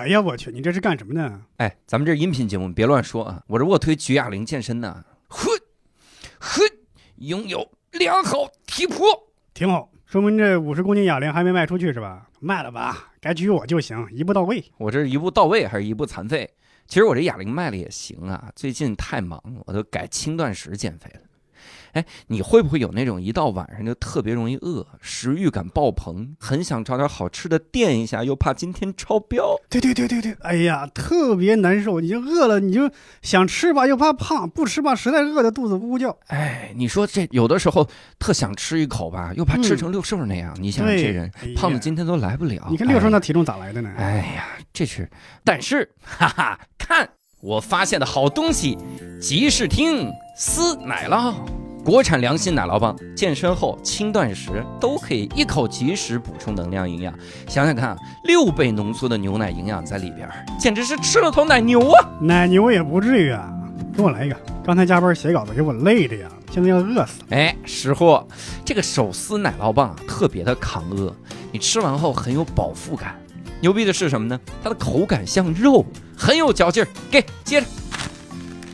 哎呀，我去，你这是干什么呢？哎，咱们这是音频节目，别乱说啊！我这卧推举哑铃健身呢，呵，呵，拥有良好体魄。挺好，说明这五十公斤哑铃还没卖出去是吧？卖了吧，该举我就行，一步到位。我这是一步到位还是一步残废？其实我这哑铃卖了也行啊，最近太忙，我都改轻断食减肥了。哎，你会不会有那种一到晚上就特别容易饿，食欲感爆棚，很想找点好吃的垫一下，又怕今天超标？对对对对对，哎呀，特别难受。你就饿了，你就想吃吧，又怕胖；不吃吧，实在饿的肚子咕咕叫。哎，你说这有的时候特想吃一口吧，又怕吃成六兽那样。你想这人胖子今天都来不了。你看六兽那体重咋来的呢？哎呀，这是，但是哈哈，看我发现的好东西，吉士汀丝奶酪。国产良心奶酪棒，健身后轻断食都可以一口及时补充能量营养。想想看，六倍浓缩的牛奶营养在里边，简直是吃了头奶牛啊！奶牛也不至于啊，给我来一个。刚才加班写稿子，给我累的呀，现在要饿死了。哎，识货，这个手撕奶酪棒特别的抗饿，你吃完后很有饱腹感。牛逼的是什么呢？它的口感像肉，很有嚼劲儿。给，接着。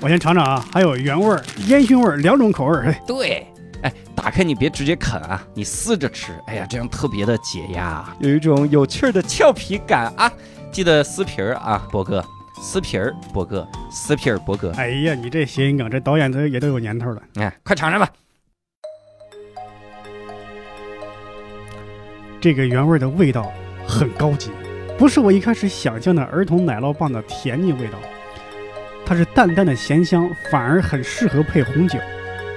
我先尝尝啊，还有原味儿、烟熏味儿两种口味儿。对，哎，打开你别直接啃啊，你撕着吃。哎呀，这样特别的解压，有一种有趣儿的俏皮感啊。记得撕皮儿啊，博哥，撕皮儿，博哥，撕皮儿，博哥。哎呀，你这谐音梗，这导演都也都有年头了。哎，快尝尝吧。这个原味的味道很高级，不是我一开始想象的儿童奶酪棒的甜腻味道。它是淡淡的咸香，反而很适合配红酒。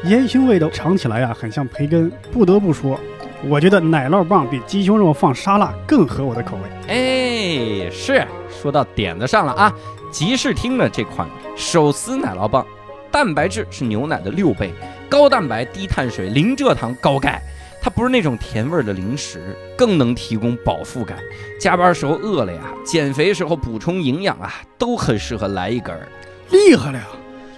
烟熏味道尝起来啊，很像培根。不得不说，我觉得奶酪棒比鸡胸肉放沙拉更合我的口味。哎，是说到点子上了啊！吉士汀的这款手撕奶酪棒，蛋白质是牛奶的六倍，高蛋白、低碳水、零蔗糖、高钙。它不是那种甜味的零食，更能提供饱腹感。加班时候饿了呀，减肥时候补充营养啊，都很适合来一根儿。厉害了呀！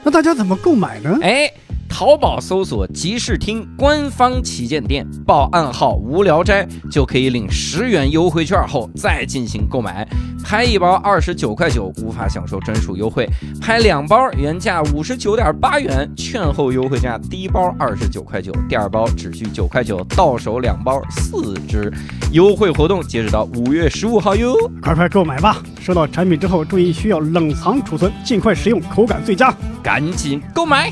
那大家怎么购买呢？哎，淘宝搜索“集市听”官方旗舰店，报暗号“无聊斋”就可以领十元优惠券，后再进行购买。拍一包二十九块九，无法享受专属优惠；拍两包，原价五十九点八元，券后优惠价，第一包二十九块九，第二包只需九块九，到手两包四支。优惠活动截止到五月十五号哟，快快购买吧！收到产品之后，注意需要冷藏储存，尽快食用，口感最佳。赶紧购买！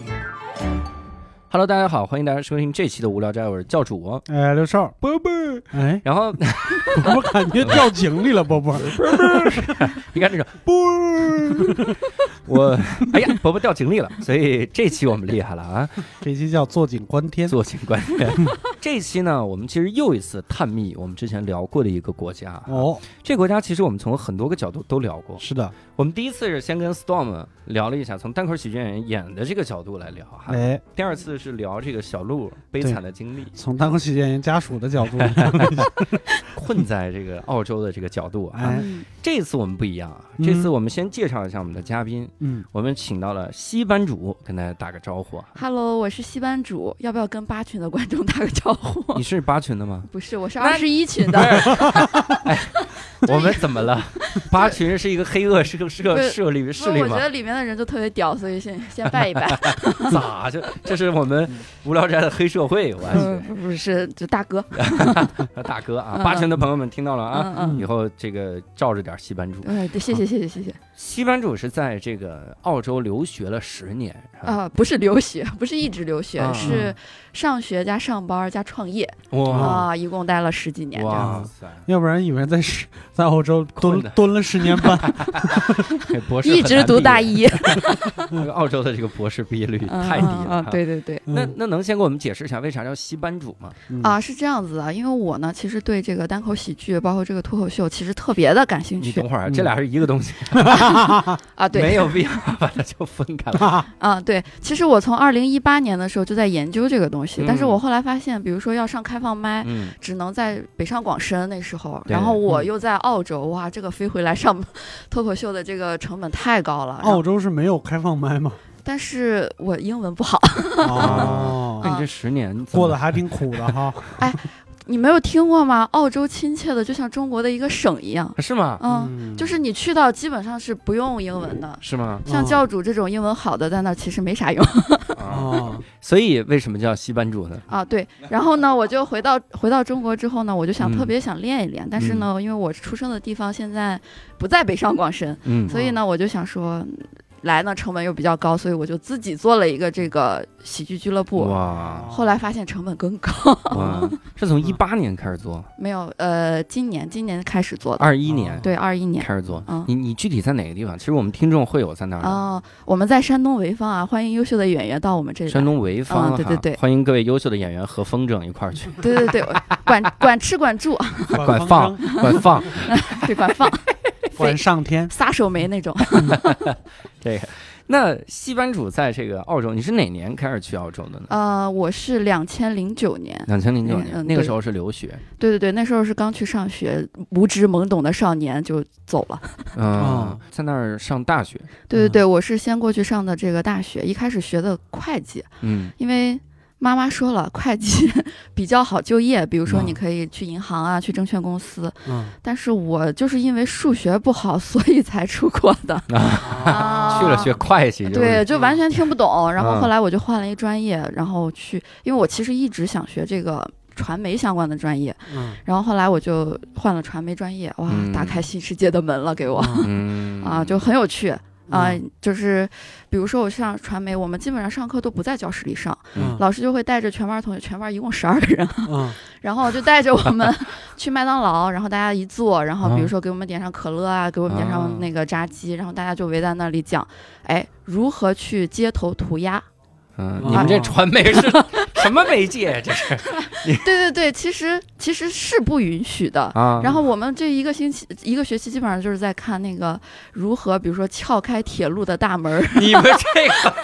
Hello，大家好，欢迎大家收听这期的无聊斋，我是教主。哎，刘少，波波，哎，然后 我感觉掉井里了，波波，你看这个波，我哎呀，波波掉井里了，所以这期我们厉害了啊！这期叫坐井观天，坐井观天。这期呢，我们其实又一次探秘我们之前聊过的一个国家啊。哦，这个国家其实我们从很多个角度都聊过。是的，我们第一次是先跟 Storm 聊了一下，从单口喜剧演员演的这个角度来聊哈。哎，第二次是聊这个小鹿悲惨的经历，从单口喜剧演员家属的角度 困在这个澳洲的这个角度啊。哎，这次我们不一样啊，嗯这次我们先介绍一下我们的嘉宾，嗯，我们请到了西班主，跟大家打个招呼啊。Hello，我是西班主，要不要跟八群的观众打个招呼？你是八群的吗？不是，我是二十一群的。哎，我们怎么了？八群是一个黑恶势力不势力吗？我觉得里面的人就特别屌，所以先先 拜一拜。咋 就这是我们无聊斋的黑社会？我嗯，去，不不是，就大哥。大哥啊！嗯八群的朋友们听到了啊，嗯嗯。以后这个照着点西班主。哎，对，谢谢谢谢谢谢。西班主是在这个澳洲留学了十年啊，不是留学，不是一直留学，啊是上学加上班加创业哇啊，一共待了十几年这样。哇塞！要不然以为在是在澳洲蹲蹲了十年半，博士一直读大一 那，个澳洲的这个博士毕业率嗯太低嗯嗯了啊。对对对。那嗯那能先给我们解释一下为啥叫西班主吗？嗯啊，是这样子的，因为我呢，其实对这个单口喜剧，包括这个脱口秀，其实特别的感兴趣你等会儿啊，嗯这俩是一个东西，啊。对，没有必要把它就分开了。啊，对，其实我从二零一八年的时候就在研究这个东西，但是嗯我后来发现，比如说要上开放麦。嗯，只能在北上广深那时候，然后我嗯又在澳洲，哇，这个飞回来上 脱口秀的这个成本太高了。澳洲是没有开放麦吗？但是我英文不好，哦，那你这十年过得还挺苦的哈。你没有听过吗？澳洲亲切的就像中国的一个省一样，是吗？嗯，就是你去到基本上是不用英文的。是吗？像嗯教主这种英文好的，在那其实没啥用啊，哦，所以为什么叫西班主呢？啊。对，然后呢，我就回到回到中国之后呢，我就想嗯特别想练一练，但是呢，因为我出生的地方现在不在北上广深，嗯所以呢，我就想说，来呢成本又比较高，所以我就自己做了一个这个喜剧俱乐部。哇。后来发现成本更高，哇，是从一八年开始做，没有呃，今年今年开始做的，二一年。对，二一年。开始做。嗯。你你具体在哪个地方？其实我们听众会有在那儿。哦，我们在山东潍坊啊，欢迎优秀的演员到我们这里。山东潍坊，嗯对对对。哈欢迎各位优秀的演员和风筝一块儿去。对对对，管管吃管住，管放管放。对管放，管上天。撒手没那种。这个。那西班主在这个澳洲，你是哪年开始去澳洲的呢？呃，我是两千零九年，两千零九年，那个时候是留学。对对对，那时候是刚去上学，无知懵懂的少年就走了。嗯哦，在那儿上大学。对对对，我是先过去上的这个大学，一开始学的会计，嗯因为妈妈说了，会计 比较好就业，比如说嗯你可以去银行啊，去证券公司。嗯，但是我就是因为数学不好，所以才出国的。啊去了学会计，就是对，就完全听不懂。然后嗯后来我就换了一专业，然后去，因为我其实一直想学这个传媒相关的专业，嗯然后后来我就换了传媒专业，哇，嗯打开新世界的门了给我嗯 啊，就很有趣。啊、嗯就是比如说我上传媒，我们基本上上课都不在教室里上，嗯老师就会带着全班同学，全班一共十二个人，嗯然后就带着我们 去麦当劳，然后大家一坐，然后比啊如说给我们点上可乐啊，给我们点啊上那个炸鸡，然后大家就围在那里讲，哎，如何去街头涂鸦？你们这传媒是什么媒介？这是 对对对，其实其实是不允许的。啊，然后我们这一个星期一个学期基本上就是在看那个如何，比如说撬开铁路的大门，你们这个，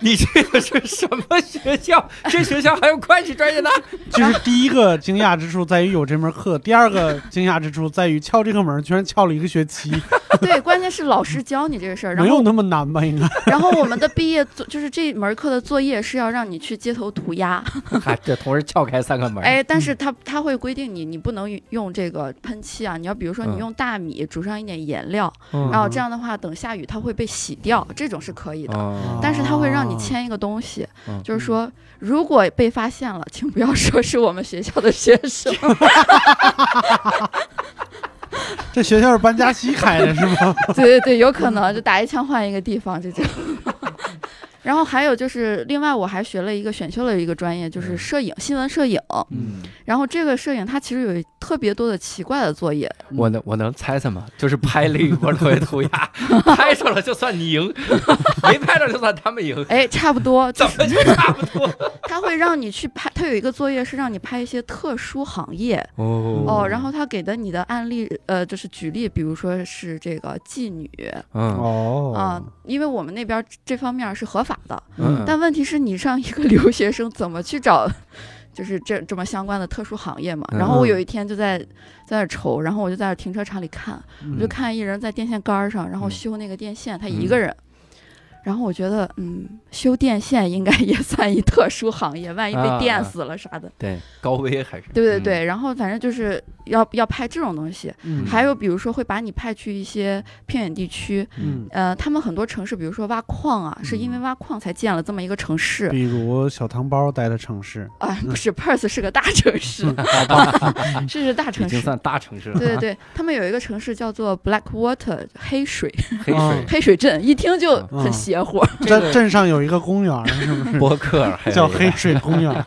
你这个是什么学校？这学校还有会计专业的？就是第一个惊讶之处在于有这门课，第二个惊讶之处在于撬这个门居然撬了一个学期，对，关键是老师教你这个事儿，然后没有那么难吧？应该。然后我们的毕业作就是这门课的作业是要让你去街头涂鸦，还这同时撬开三个门。哎，但是他他会规定你，你不能用这个喷漆啊，你要比如说你嗯用大米煮上一点颜料，嗯，然后这样的话，等下雨它会被洗掉，这种是可以的。哦但是他会让你签一个东西，嗯就是说，如果被发现了，请不要说是我们学校的学生。这学校是班加西开的是吗？对对对，有可能就打一枪换一个地方这种。然后还有就是，另外我还学了一个选修了一个专业，就是摄影，新闻摄影。嗯，然后这个摄影它其实有特别多的奇怪的作业，我能我能猜猜吗？就是拍了一波特别涂鸦，拍着了就算你赢，没拍着就算他们赢，哎，差不多，就怎是么就差不多？他会让你去拍，他有一个作业是让你拍一些特殊行业哦哦，然后他给的你的案例，呃，就是举例，比如说是这个妓女嗯哦啊、因为我们那边这方面是合法的，嗯，但问题是你让一个留学生怎么去找，就是这这么相关的特殊行业嘛？然后我有一天就在在那儿愁，然后我就在停车场里看，我就看一人在电线杆上，然后嗯。修那个电线，他一个人。然后我觉得，嗯，修电线应该也算一特殊行业，万一被啊电死了啥的。对，高危还是对对对，然后反正就是要要派这种东西，嗯还有比如说会把你派去一些偏远地区，嗯，呃，他们很多城市，比如说挖矿啊，是因为挖矿才建了这么一个城市。比如小汤包待的城市，啊，不是，Perth 是个大城市，这是大城市。经算大城市了，对对 对，他们有一个城市叫做 Blackwater 黑水黑水黑水镇，一听就嗯很邪乎。这个镇镇上有一个公园，是不是？博客还叫黑水公园。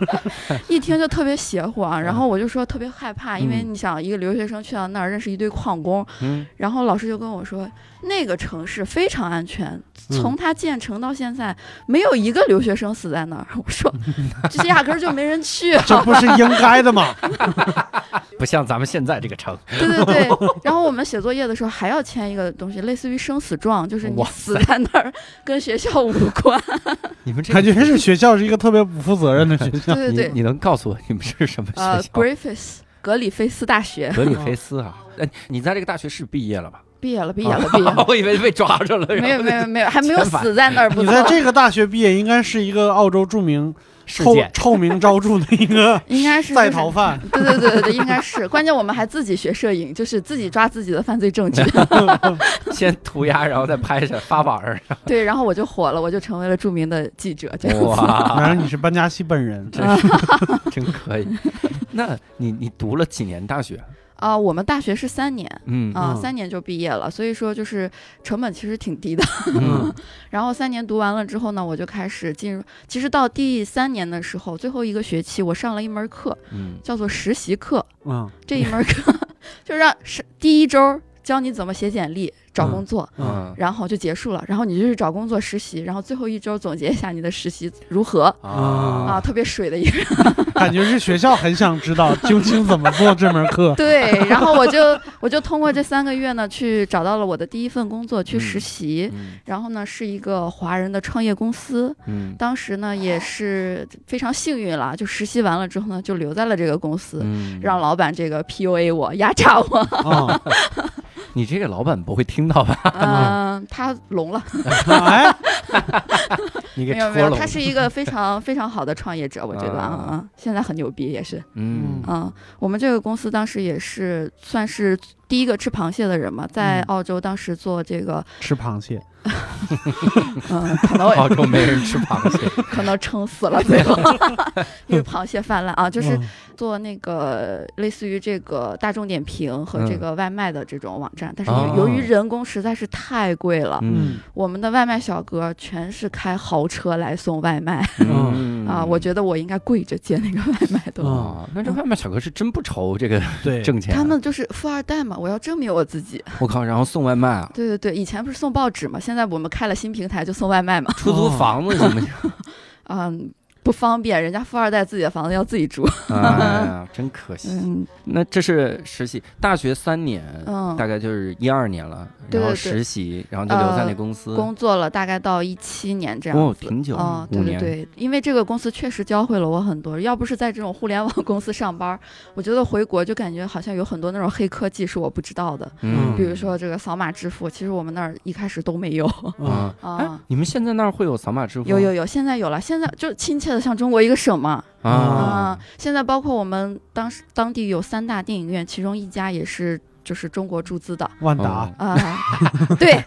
一听就特别邪乎啊。然后我就说特别害怕，怕，因为嗯你想一个留学生去到那儿认识一堆矿工，嗯，然后老师就跟我说，那个城市非常安全，嗯从它建成到现在没有一个留学生死在那儿。我说，这压根儿就没人去 啊。这不是应该的吗？不像咱们现在这个城，对对对，然后我们写作业的时候还要签一个东西，类似于生死状，就是你死在那儿跟学校无关。你们这感觉是学校是一个特别不负责任的学校。对对对，你你能告诉我你们是什么呃学校？，Griffiths 格里菲斯大学。格里菲斯啊，哎，你在这个大学是毕业了吧？毕业了，毕业了，毕业了。我以为被抓着了，没有没有没有，还没有死在那儿不你。在这个大学毕业，应该是一个澳洲著名臭事件，臭名昭著的一个 应该是在逃犯。对对对对对，应该是。关键我们还自己学摄影，就是自己抓自己的犯罪证据。先涂鸦，然后再拍下发网上。对，然后我就火了，我就成为了著名的记者。这样子。原，来你是班加西本人，真是真可以。那你你读了几年大学？啊、我们大学是三年嗯啊、嗯三年就毕业了，所以说就是成本其实挺低的。嗯 然后三年读完了之后呢，我就开始进入。其实到第三年的时候，最后一个学期，我上了一门课，嗯叫做实习课。嗯这一门课 就让是第一周教你怎么写简历、找工作，嗯然后就结束了。然后你就去找工作实习，然后最后一周总结一下你的实习如何啊，啊特别水的一个。感觉是学校很想知道究竟怎么做这门课。对，然后我就我就通过这三个月呢，去找到了我的第一份工作，去实习。嗯然后呢，是一个华人的创业公司。嗯当时呢，也是非常幸运了，就实习完了之后呢，就留在了这个公司，嗯，让老板这个 PUA 我、压榨我。啊，你这个老板不会听到吧？嗯、他聋了，哎，你给没有没有。他是一个非常非常好的创业者，我觉得啊。啊啊，现在很牛逼，也是。嗯。嗯，我们这个公司当时也是算是第一个吃螃蟹的人嘛，在嗯。澳洲当时做这个，吃螃蟹，嗯，可能澳洲没人吃螃蟹，可能撑死了最后，因为螃蟹泛滥啊，就是嗯。做那个类似于这个大众点评和这嗯。个外卖的这种网站，但是哦。由于人工实在是太贵了，嗯。我们的外卖小哥全是开豪车来送外卖。嗯。啊，我觉得我应该跪着接那个外卖都。嗯啊，那这外卖小哥是真不愁这个对，挣钱。他们就是富二代嘛，我要证明我自己。我靠，然后送外卖啊，对对对，以前不是送报纸嘛，现在我们开了新平台就送外卖嘛。出租房子行不行？嗯，不方便，人家富二代自己的房子要自己住。哎呀，真可惜。嗯那这是实习，大学三年，嗯，大概就是一二年了，然后实习，然后就留在那呃公司。工作了大概到一七年这样哦，挺久，哦，五年。对对对，因为这个公司确实教会了我很多。要不是在这种互联网公司上班，我觉得回国就感觉好像有很多那种黑科技是我不知道的。嗯，比如说这个扫码支付，其实我们那儿一开始都没有嗯 啊，哎啊。，你们现在那儿会有扫码支付？有有有，现在有了，现在就亲切的像中国一个省嘛啊啊！现在包括我们当时当地有三大电影院，其中一家也是就是中国注资的万达哦啊。对，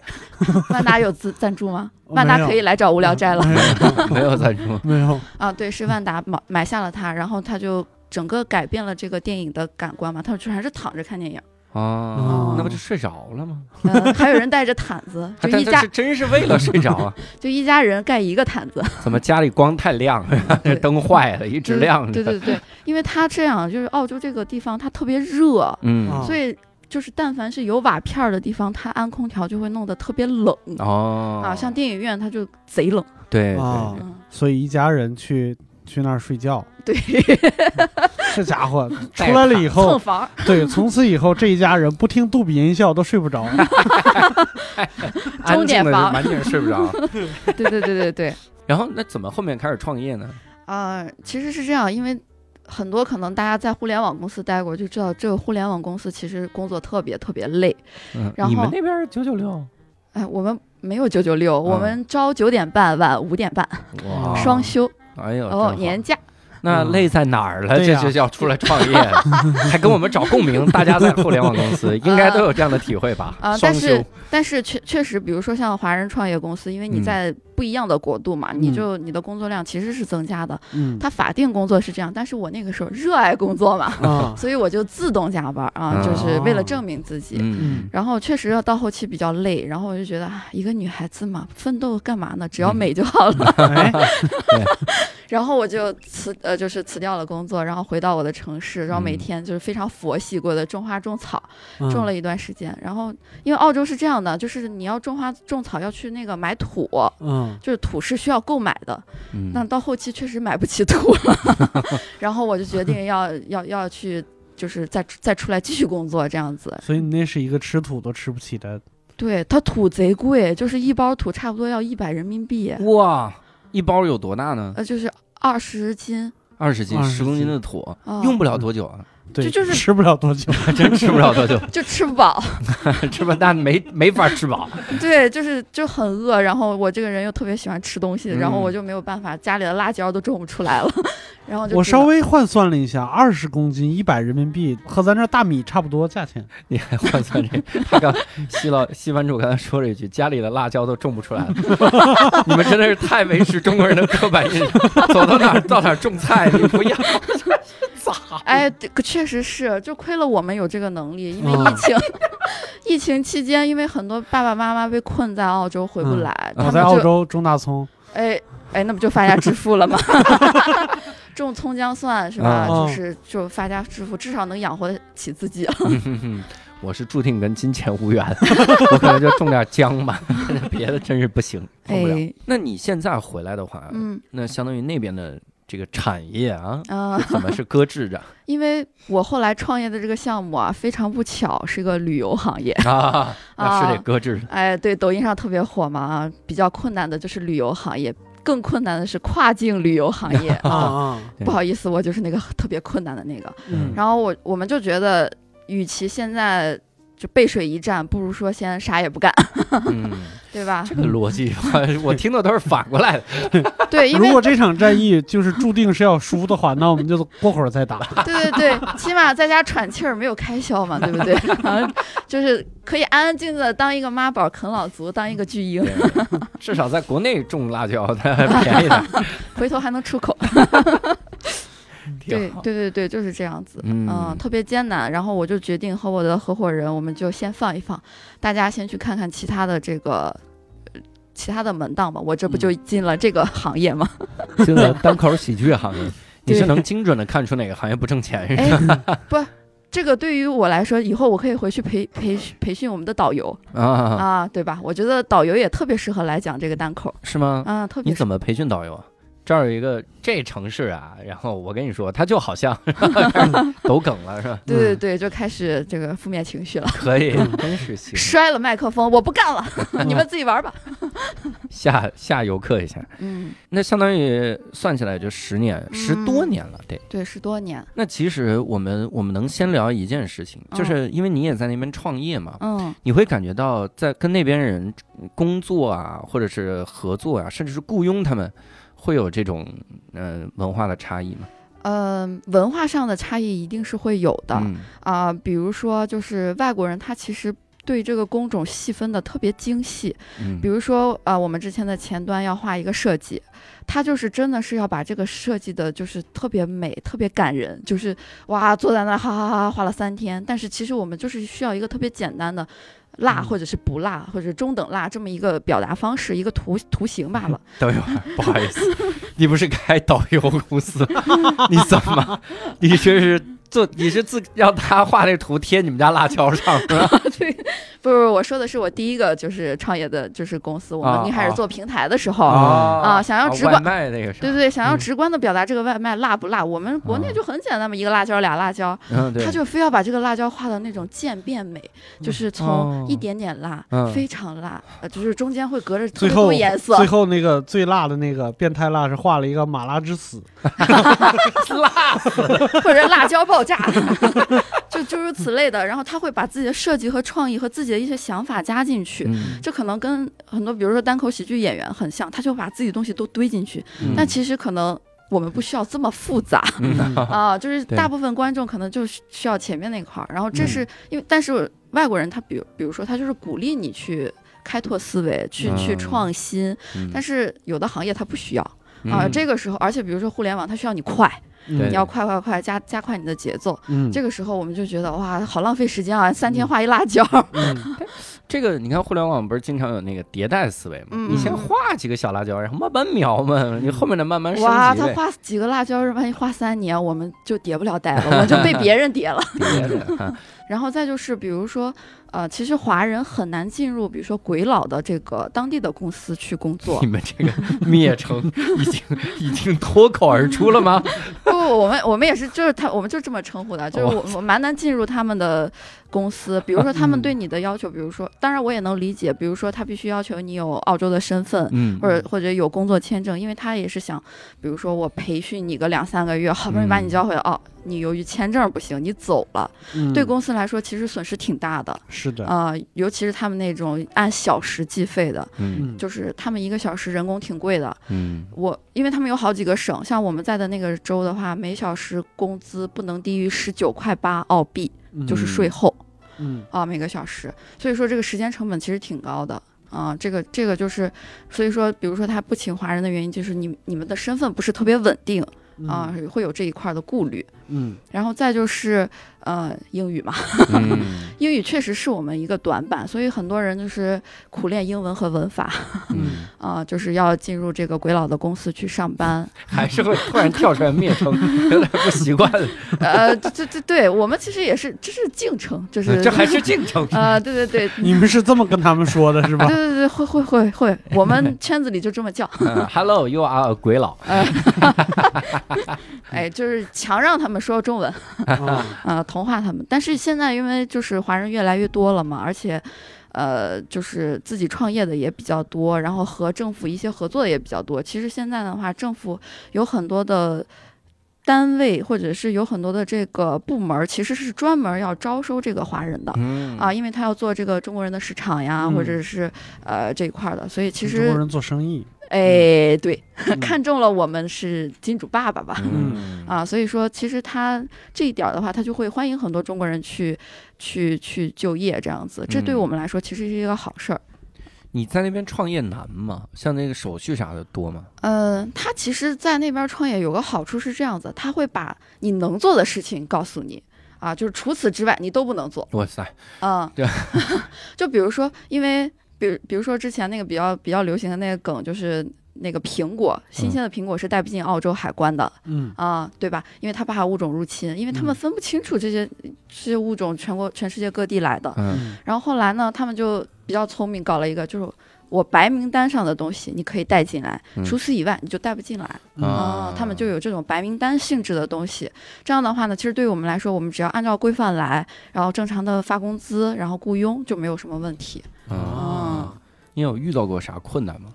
万达有资赞助吗？万达可以来找无聊斋了 没有赞助。没有，啊。对，是万达买买下了它，然后他就整个改变了这个电影的感官嘛，他们全是躺着看电影，啊，那不就睡着了吗？嗯，还有人带着毯子，就一家但这是真是为了睡着啊？就一家人盖一个毯子，怎么家里光太亮，这 灯坏了，一直亮着。对对对，因为它这样就是澳洲这个地方它特别热，嗯啊所以就是但凡是有瓦片儿的地方，它安空调就会弄得特别冷。哦啊，像电影院它就贼冷，对所以一家人去去那儿睡觉，对，这家伙出来了以后蹭后，房，对，从此以后这一家人不听杜比音效都睡不着。安静的钟点房。完全睡不着。对对对对对，然后那怎么后面开始创业呢？啊、其实是这样，因为很多可能大家在互联网公司待过，就知道这个互联网公司其实工作特别特别累。嗯，然后你们那边九九六？哎，我们没有九九六，我嗯。们朝九点半，晚五点半，双休哎呦，哦，年假。那累在哪儿了？这就要出来创业，还跟我们找共鸣。大家在互联网公司 应该都有这样的体会吧？啊、双但是，但是确确实，比如说像华人创业公司，因为你嗯在不一样的国度嘛，你嗯就你的工作量其实是增加的。嗯他法定工作是这样，但是我那个时候热爱工作嘛，啊，所以我就自动加班啊，啊就是为了证明自己。嗯，然后确实要到后期比较累，然后我就觉得，啊，一个女孩子嘛，奋斗干嘛呢？只要嗯美就好了。哎，然后我就辞呃，就是辞掉了工作，然后回到我的城市，然后每嗯天就是非常佛系过的种花种草，嗯种了一段时间。然后因为澳洲是这样的，就是你要种花种草要去那个买土，嗯就是土是需要购买的。嗯那到后期确实买不起土了，然后我就决定要要要去。就是再再出来继续工作这样子，所以你那是一个吃土都吃不起的，对它土贼贵，就是一包土差不多要一百人民币，哇，一包有多大呢？呃，就是二十斤，二十斤，十公斤斤的土，啊用不了多久啊，对，这就是吃不了多久。真吃不了多久，就吃不饱。吃不，但没没法吃饱。对，就是就很饿，然后我这个人又特别喜欢吃东西，然后嗯我就没有办法，家里的辣椒都种不出来了，然后就我稍微换算了一下，二十公斤一百人民币，和咱这大米差不多价钱。你还换算这？他刚西老西班主刚才说了一句：“家里的辣椒都种不出来了。”你们真的是太维持中国人的刻板印象，走到哪儿到哪儿种菜，你不要。咋？哎，这个确实是，就亏了我们有这个能力，因为嗯疫情，疫情期间，因为很多爸爸妈妈被困在澳洲回不嗯来，我他们在澳洲种大葱，哎哎，那不就发家致富了吗？种葱姜蒜是吧？嗯就是就发家致富，至少能养活得起自己了。我是注定跟金钱无缘，我可能就种点姜吧，别的真是不行，种不了。哎，那你现在回来的话，嗯那相当于那边的这个产业啊，啊、怎么是搁置着 因为我后来创业的这个项目啊，非常不巧是个旅游行业。啊？那是得啊搁置着。哎，对，抖音上特别火嘛啊，比较困难的就是旅游行业，更困难的是跨境旅游行业 啊不好意思，我就是那个特别困难的那个。嗯，然后我我们就觉得，与其现在就背水一战，不如说先啥也不干，嗯，对吧？这个逻辑我听的都是反过来的。对，因为如果这场战役就是注定是要输的话，那我们就过会儿再打。对对对，起码在家喘气儿，没有开销嘛，对不对？就是可以安安静静的当一个妈宝啃老族，当一个巨婴，至少在国内种辣椒它便宜点，回头还能出口。对。对对对，就是这样子，嗯特别艰难。然后我就决定和我的合伙人，我们就先放一放，大家先去看看其他的这个。呃其他的门档吧，我这不就进了这个行业吗？进了单口喜剧行业，你是能精准的看出哪个行业不挣钱是哎吧？不，这个对于我来说，以后我可以回去培培培训我们的导游啊，啊，对吧？我觉得导游也特别适合来讲这个单口是吗？啊，特别你怎么培训导游啊？这儿有一个这城市啊，然后我跟你说，他就好像 抖梗了是吧？对对对，就开始这个负面情绪了，可以，真是行。摔了麦克风，我不干了，你们自己玩吧。吓吓游客一下，嗯，那相当于算起来就十年，十多年了，得。对，十多年。那其实我们我们能先聊一件事情，就是因为你也在那边创业嘛，嗯你会感觉到在跟那边人工作啊，或者是合作啊，甚至是雇佣他们，会有这种呃文化的差异吗？呃，文化上的差异一定是会有的啊、嗯比如说就是外国人他其实。对这个工种细分的特别精细，嗯，比如说啊、我们之前的前端要画一个设计，他就是真的是要把这个设计的，就是特别美、特别感人，就是哇，坐在那哈哈哈画了三天。但是其实我们就是需要一个特别简单的辣，嗯或者是不辣，或者是中等辣这么一个表达方式，一个图图形罢了。等一会儿，不好意思，你不是开导游公司吗？你怎么？你这是做？你是自让他 画那图贴你们家辣椒上是吧？对，不是，我说的是我第一个就是创业的，就是公司，我啊们一开始啊做平台的时候。啊啊想要直观卖那个？对对，想要嗯直观的表达这个外卖辣不辣，我们国内啊就很简单嘛，一个辣椒俩辣椒，嗯，对，他就非要把这个辣椒画的那种渐变美，就是哦从一点点辣，嗯非常辣，呃，就是中间会隔着特别最后多颜色最，后那个最辣的那个变态辣是画了一个马拉之死，辣死，或者辣椒爆炸，就诸如此类的。然后他会把自己的设计和创意和自己的一些想法加进去。嗯这可能跟很多，比如说单口喜剧演员很像，他就把自己的东西都堆进去。嗯但其实可能我们不需要这么复杂嗯 啊，就是大部分观众可能就需要前面那块儿。然后这嗯是因为，但是外国人他比如比如说他就是鼓励你去开拓思维，去去嗯创新，嗯但是有的行业他不需要啊。嗯这个时候，而且比如说互联网，它需要你快，对你要快快快加加快你的节奏。嗯这个时候我们就觉得哇，好浪费时间啊！三天画一辣椒，嗯 这个你看互联网不是经常有那个迭代思维吗？嗯你先画几个小辣椒，然后慢慢描嘛，你后面的慢慢升哇。他画几个辣椒，万一画三年，我们就叠不了代了，我们就被 别人叠了。然后再就是，比如说，呃，其实华人很难进入，比如说鬼佬的这个当地的公司去工作你。们这个灭城已经已经脱口而出了吗？不，我们我们也是，就是他，我们就这么称呼的，就是哦我我蛮难进入他们的公司。比如说他们嗯。对你的要求，比如说，当然我也能理解，比如说他必须要求你有澳洲的身份，嗯或者或者有工作签证，因为他也是想，比如说我培训你个两三个月，好不容易把你教会了，哦，你由于签证不行，你走了，嗯。对公司来说其实损失挺大的。是的，啊、尤其是他们那种按小时计费的，嗯嗯。就是他们一个小时人工挺贵的。嗯。我因为他们有好几个省，像我们在的那个州的话，每小时工资不能低于十九块八澳币，就是税后嗯啊每个小时，所以说这个时间成本其实挺高的。啊，这个这个就是，所以说，比如说他不请华人的原因，就是你你们的身份不是特别稳定嗯啊，会有这一块的顾虑。嗯然后再就是，呃，英语嘛，嗯 英语确实是我们一个短板，所以很多人就是苦练英文和文法嗯，啊，就是要进入这个鬼佬的公司去上班。还是会突然跳出来灭城，有点不习惯。呃，这这这对我们其实也是，这是敬称，就是这还是竞争。呃，对对对。你们是这么跟他们说的是吧对？对对，会会会会，我们圈子里就这么叫，嗯 Hello, you are a 鬼佬。哎，就是强让他们说中文，啊啊，同化他们。但是现在因为就是华人越来越多了嘛，而且，呃，就是自己创业的也比较多，然后和政府一些合作的也比较多。其实现在的话，政府有很多的单位或者是有很多的这个部门儿，其实是专门要招收这个华人的。嗯啊，因为他要做这个中国人的市场呀，嗯或者是呃这一块儿的，所以其实中国人做生意，哎，对，嗯 看中了我们是金主爸爸吧，嗯啊，所以说其实他这一点儿的话，他就会欢迎很多中国人去去去就业这样子，这对嗯我们来说其实是一个好事儿。你在那边创业难吗？像那个手续啥的多吗？嗯，他其实，在那边创业有个好处是这样子，他会把你能做的事情告诉你。啊，就是除此之外你都不能做哇塞，嗯。对 就比如说，因为比如比如说之前那个比较比较流行的那个梗，就是那个苹果，新鲜的苹果是带不进澳洲海关的。嗯啊，对吧？因为他怕物种入侵，因为他们嗯分不清楚这些、这些物种全国全世界各地来的。嗯嗯然后后来呢，他们就比较聪明，搞了一个，就是我白名单上的东西你可以带进来，嗯除此以外你就带不进来嗯啊。他们就有这种白名单性质的东西。这样的话呢，其实对于我们来说，我们只要按照规范来，然后正常的发工资，然后雇佣就没有什么问题。啊，你有遇到过啥困难吗？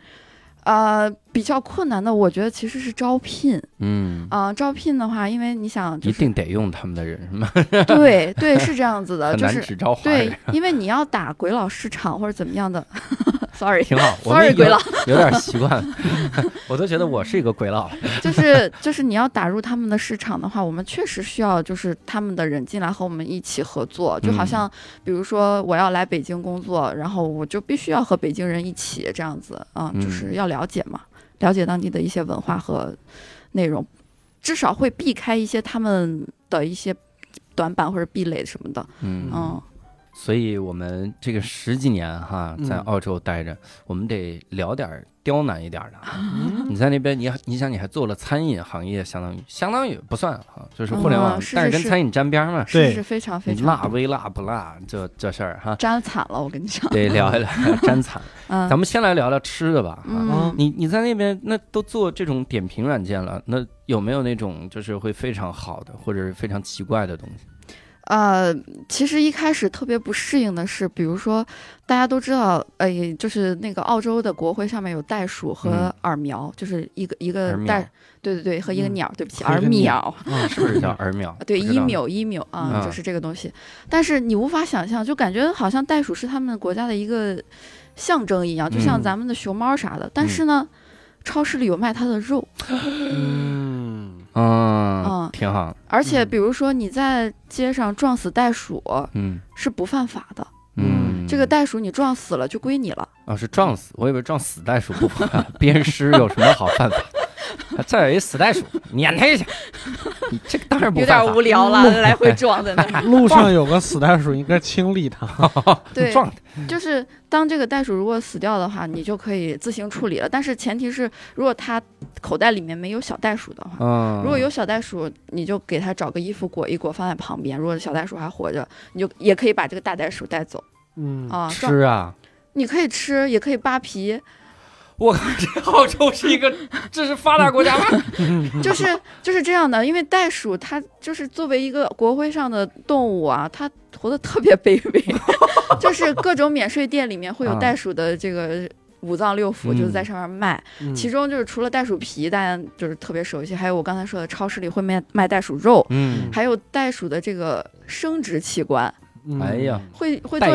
呃，比较困难的，我觉得其实是招聘嗯，啊、招聘的话，因为你想，就是一定得用他们的人是吗？对对是这样子的，很就是对，，因为你要打鬼佬市场或者怎么样的，sorry，挺好。我 Sorry，们有鬼佬有点习惯，我都觉得我是一个鬼佬。就是就是你要打入他们的市场的话，我们确实需要就是他们的人进来和我们一起合作，就好像比如说我要来北京工作，然后我就必须要和北京人一起这样子啊、嗯就是要了解嘛，了解当地的一些文化和内容，至少会避开一些他们的一些短板或者壁垒什么的，嗯嗯。所以我们这个十几年哈，在嗯澳洲待着，我们得聊点儿刁难一点儿的。嗯。你在那边，你你想你还做了餐饮行业，相当于相当于不算哈，就是互联网，嗯是是是但是跟餐饮沾边儿嘛。对是是非常非常。辣微辣不辣，这这事儿哈，沾惨了，我跟你讲，得聊一聊 沾惨。嗯，咱们先来聊聊吃的吧你你在那边那都做这种点评软件了，那有没有那种就是会非常好的，或者是非常奇怪的东西？呃，其实一开始特别不适应的是，比如说大家都知道，呃，就是那个澳洲的国徽上面有袋鼠和嗯耳苗，就是一个一个袋，对对对，和一个嗯鸟，对不起，耳苗，嗯是不是叫耳苗？对，不知道 email email 啊，嗯就是这个东西。但是你无法想象，就感觉好像袋鼠是他们国家的一个象征一样，就像嗯咱们的熊猫啥的。但嗯是呢，超市里有卖它的肉，嗯嗯嗯，挺好。而且嗯比如说你在街上撞死袋鼠嗯是不犯法的。嗯，这个袋鼠你撞死了就归你了。哦是撞死，我以为撞死袋鼠不犯，鞭尸有什么好犯法？这有一死袋鼠，撵它一下。你这个当然不有犯法点无聊了，来回撞在那儿。路上有个死袋鼠，应该清理它。对，撞就是当这个袋鼠如果死掉的话，你就可以自行处理了。但是前提是，如果它口袋里面没有小袋鼠的话，嗯，如果有小袋鼠，你就给它找个衣服裹一裹，放在旁边。如果小袋鼠还活着，你就也可以把这个大袋鼠带走嗯，啊。吃啊，你可以吃，也可以扒皮，我靠，这澳洲是一个这是发达国家吗？就是就是这样的。因为袋鼠它就是作为一个国徽上的动物啊，它活得特别卑微，就是各种免税店里面会有啊袋鼠的这个。五脏六腑就是在上面卖，嗯其中就是除了袋鼠皮，大家就是特别熟悉，还有我刚才说的超市里会卖卖袋鼠肉，嗯，还有袋鼠的这个生殖器官，嗯哎呀，会会做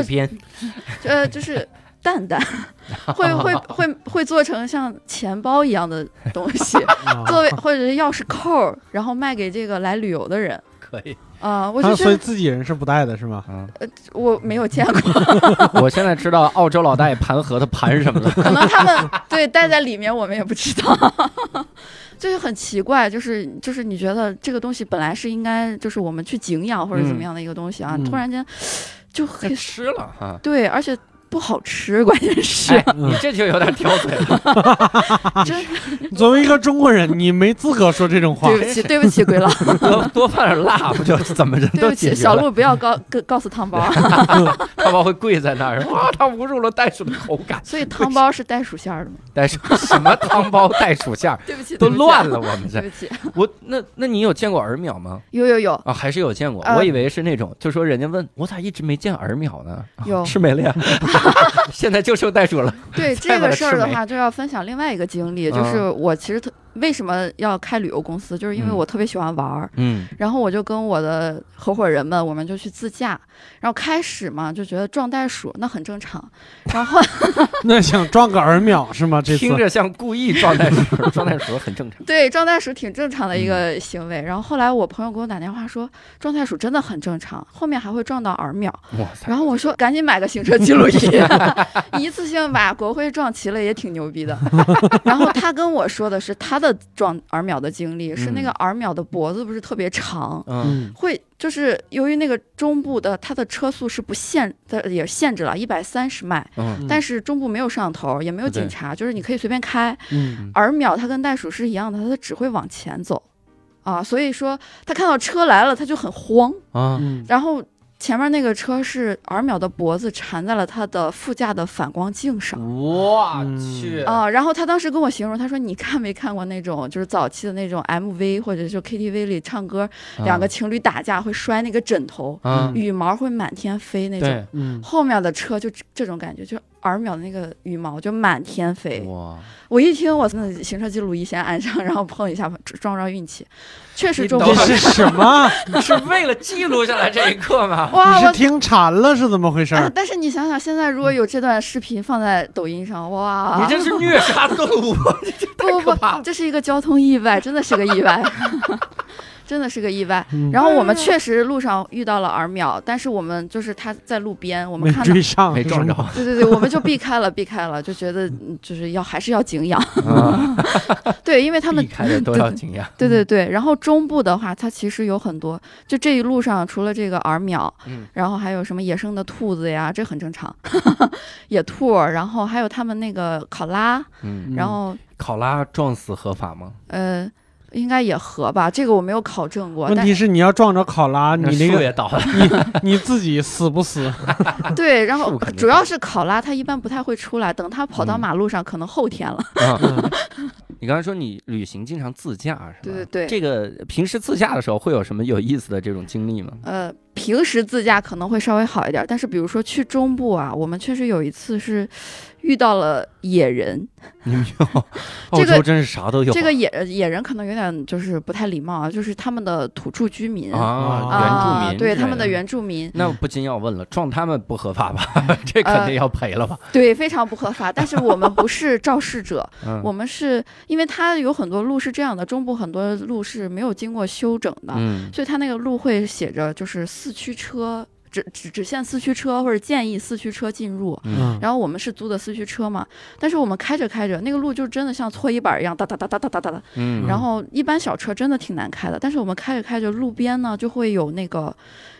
呃就是蛋蛋，会会会会做成像钱包一样的东西，啊作为或者是钥匙扣，然后卖给这个来旅游的人。可以。啊、我啊所以就觉得自己人是不带的是吗？嗯，我没有见过，我现在知道澳洲老大爷盘核桃盘什么了。可能他们对待在里面，我们也不知道。就是很奇怪，就是就是你觉得这个东西本来是应该就是我们去敬仰或者怎么样的一个东西啊，嗯突然间就给很吃了哈。对，而且不好吃，关键是、哎，你这就有点挑嘴了。真作为一个中国人，你没资格说这种话对。不起，对不起，鬼佬，多多放点辣，不就怎么着对不起，都解决了？小鹿不要告告告诉汤包，汤包会跪在那儿，哇，他侮辱了袋鼠的口感。所以汤包是袋鼠馅儿的吗？袋鼠什么汤包袋鼠馅儿对不起，都乱了，我们这对不起，我那那你有见过耳秒吗？有有有啊，还是有见过，呃我以为是那种，就说人家问我咋一直没见耳秒呢？啊有吃没了呀，现在就剩袋鼠了。对 这个事儿的话，就要分享另外一个经历，就是我其实特为什么要开旅游公司，就是因为嗯。我特别喜欢玩儿，嗯。然后我就跟我的合伙人们，我们就去自驾，然后开始嘛就觉得撞袋鼠那很正常，然后 那想撞个耳秒是吗？这听着像故意撞袋鼠，撞袋鼠很正常。对撞袋鼠挺正常的一嗯。个行为，然后后来我朋友给我打电话说撞袋鼠真的很正常，后面还会撞到耳秒，哇塞，然后我说赶紧买个行车记录仪，一次性把国徽撞齐了也挺牛逼的。然后他跟我说的是他的撞耳秒的经历，是那个耳秒的脖子不是特别长，嗯。嗯会就是由于那个中部的它的车速是不限的，也限制了一百三十迈，嗯。但是中部没有摄像头，也没有警察，就是你可以随便开。嗯。儿苗它跟袋鼠是一样的，它只会往前走，啊，所以说他看到车来了，他就很慌，啊。嗯。然后前面那个车是尔淼的脖子缠在了他的副驾的反光镜上。我去。啊，然后他当时跟我形容，他说：“你看没看过那种，就是早期的那种 MV 或者就 KTV 里唱歌，两个情侣打架会摔那个枕头，啊，羽毛会满天飞那种。后面的车就这这种感觉，就是儿苗的那个羽毛就满天飞。哇，我一听，我那行车记录仪先安上，然后碰一下，撞撞运气，确实中这是什么？你是为了记录下来这一刻吗？哇，你是听馋了是怎么回事但是你想想，现在如果有这段视频放在抖音上，哇，你这是虐杀动物，不不不。这是一个交通意外，真的是个意外，真的是个意外。嗯然后我们确实路上遇到了耳秒，但是我们就是他在路边，我们没看到追，上，没撞着。对对对，我们就避开了，避开了，就觉得嗯 就是要还是要敬仰，啊，对，因为他们避开的都要惊讶。对对对，然后中部的话，它其实有很多，就这一路上除了这个耳秒，嗯然后还有什么野生的兔子呀，这很正常，野兔儿，然后还有他们那个考拉，嗯，然后考拉撞死合法吗？呃，应该也合吧，这个我没有考证过，但问题是你要撞着考拉，你那个树也倒了。你你自己死不死？对，然后主要是考拉，它一般不太会出来，等它跑到嗯马路上，可能后天了。你刚才说你旅行经常自驾是吧？对对对这个平时自驾的时候会有什么有意思的这种经历吗？呃，平时自驾可能会稍微好一点，但是比如说去中部啊，我们确实有一次是遇到了野人，你们有？澳这个洲真是啥都有啊。这个野野人可能有点就是不太礼貌啊，就是他们的土著居民啊，啊原住民对他们的原住民，那不禁要问了，撞他们不合法吧？这呃肯定要赔了吧？对非常不合法。但是我们不是肇事者，嗯我们是因为它有很多路是这样的，中部很多路是没有经过修整的，嗯所以它那个路会写着就是四驱车只只只限四驱车或者建议四驱车进入。嗯，然后我们是租的四驱车嘛，但是我们开着开着，那个路就真的像搓衣板一样，哒哒哒哒哒哒哒哒。嗯然后一般小车真的挺难开的，但是我们开着开着，路边呢就会有那个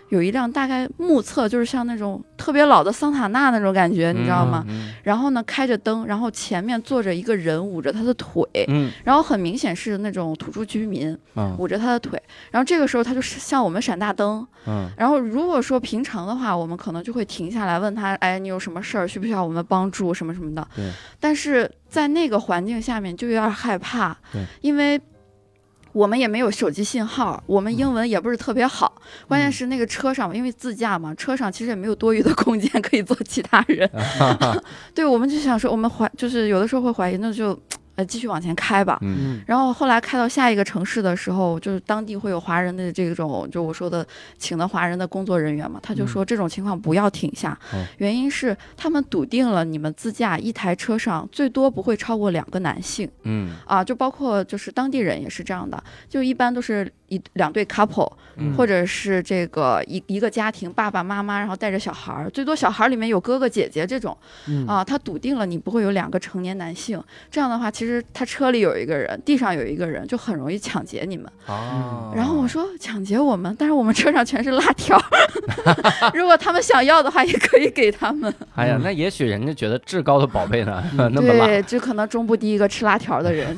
有一辆大概目测就是像那种特别老的桑塔纳那种感觉，你知道吗？嗯然后呢开着灯，然后前面坐着一个人捂着他的腿，嗯然后很明显是那种土著居民嗯捂着他的腿，然后这个时候他就是向我们闪大灯，嗯然后如果说平常的话，我们可能就会停下来问他，哎，你有什么事儿，需不需要我们帮助什么什么的。对。但是在那个环境下面就有点害怕，对，因为。我们也没有手机信号，我们英文也不是特别好，关键是那个车上，因为自驾嘛，车上其实也没有多余的空间可以坐其他人。对，我们就想说，我们怀就是有的时候会怀疑，那就呃继续往前开吧。嗯。嗯。然后后来开到下一个城市的时候，就是当地会有华人的这种，就我说的请的华人的工作人员嘛，他就说这种情况不要停下，嗯原因是他们笃定了你们自驾一台车上最多不会超过两个男性嗯。啊，就包括就是当地人也是这样的，就一般都是一两对 couple，、嗯。或者是这个一一个家庭爸爸妈妈，然后带着小孩儿，最多小孩儿里面有哥哥姐姐这种。嗯。啊，他笃定了你不会有两个成年男性，这样的话，其实他车里有一个人，地上有一个人，就很容易抢劫你们。哦然后我说抢劫我们，但是我们车上全是辣条，如果他们想要的话，也可以给他们。哎呀，那也许人家觉得至高的宝贝呢，那么辣，对，就可能中部第一个吃辣条的人，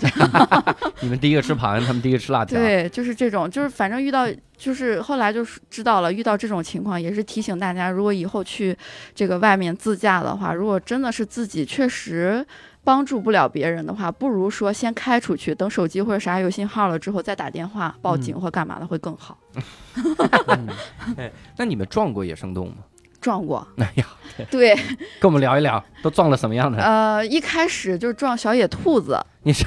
你们第一个吃螃蟹，他们第一个吃辣条，对，就是这种，就是反正遇到，就是后来就是知道了，遇到这种情况也是提醒大家，如果以后去这个外面自驾的话，如果真的是自己确实帮助不了别人的话，不如说先开出去，等手机或者啥有信号了之后再打电话报警或干嘛的会更好。嗯那你们撞过野生动物吗？撞过，哎呀，对，跟我们聊一聊，都撞了什么样的？呃，一开始就是撞小野兔子，你是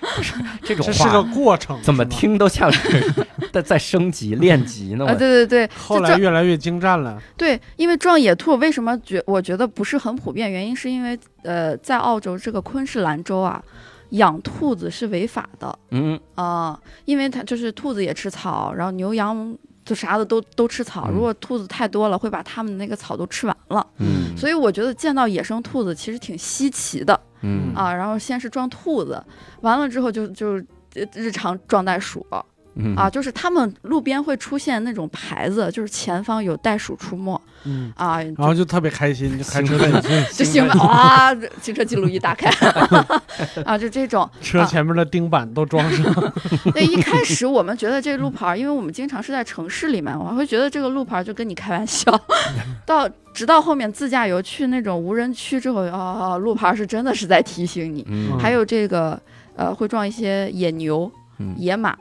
这种这是个过程，怎么？听都像是在在升级练级呢？啊，对对对，后来越来越精湛了。对，因为撞野兔为什么觉我觉得不是很普遍？原因是因为呃，在澳洲这个昆士兰州啊，养兔子是违法的嗯啊、因为它就是兔子也吃草，然后牛羊就啥的都都吃草。嗯如果兔子太多了，会把它们那个草都吃完了。嗯所以我觉得见到野生兔子其实挺稀奇的嗯啊。然后先是撞兔子，完了之后就就呃日常撞袋鼠嗯啊，就是他们路边会出现那种牌子，就是前方有袋鼠出没嗯，啊，然后就特别开心，就开车兴奋在就兴奋哇，行车记录仪打开 啊，就这种。车前面的钉板都装上。对，一开始我们觉得这路牌，因为我们经常是在城市里面，我还会觉得这个路牌就跟你开玩笑。到直到后面自驾游去那种无人区之后，啊，路牌是真的是在提醒你。嗯还有这个呃，会撞一些野牛、嗯野马，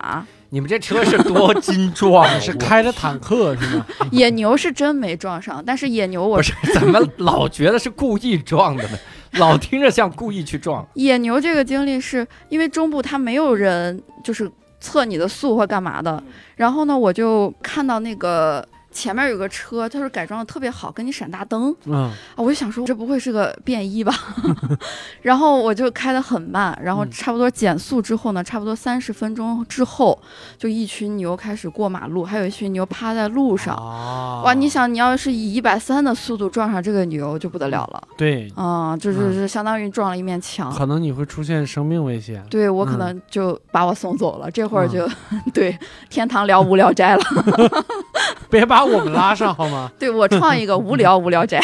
你们这车是多精壮啊？是开着坦克是吗？野牛是真没撞上，但是野牛我不是？怎么老觉得是故意撞的呢？老听着像故意去撞。野牛这个经历是因为中部它没有人就是测你的速或干嘛的，然后呢，我就看到那个前面有个车，他说改装的特别好，跟你闪大灯嗯啊，我就想说这不会是个便衣吧？然后我就开得很慢，然后嗯差不多减速之后呢，差不多三十分钟之后，就一群牛开始过马路，还有一群牛趴在路上。啊哇，你想，你要是以一百三的速度撞上这个牛，就不得了了对，啊！就嗯是相当于撞了一面墙。可能你会出现生命危险。对我可嗯能就把我送走了，这会儿就、对天堂聊无聊斋了。别把我们拉上好吗？对我创一个无聊无聊宅。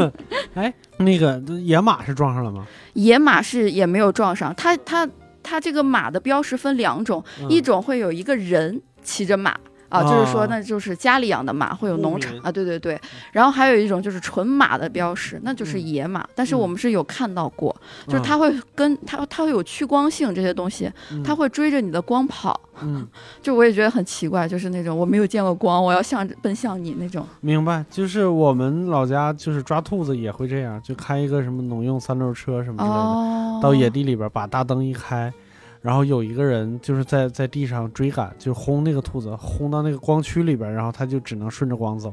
哎，那个野马是撞上了吗？野马是也没有撞上，它它它这个马的标识分两种，嗯一种会有一个人骑着马。啊，就是说，啊那就是家里养的马，会有农场啊，对对对。然后还有一种就是纯马的标识，那就是嗯野马。但是我们是有看到过，就是嗯它会跟它它会有趋光性这些东西，嗯它会追着你的光跑。嗯，就我也觉得很奇怪，就是那种我没有见过光，我要向着奔向你那种。明白。就是我们老家就是抓兔子也会这样，就开一个什么农用三轮车什么之类的，哦，到野地里边把大灯一开。然后有一个人就是在在地上追赶，就轰那个兔子，轰到那个光区里边，然后他就只能顺着光走。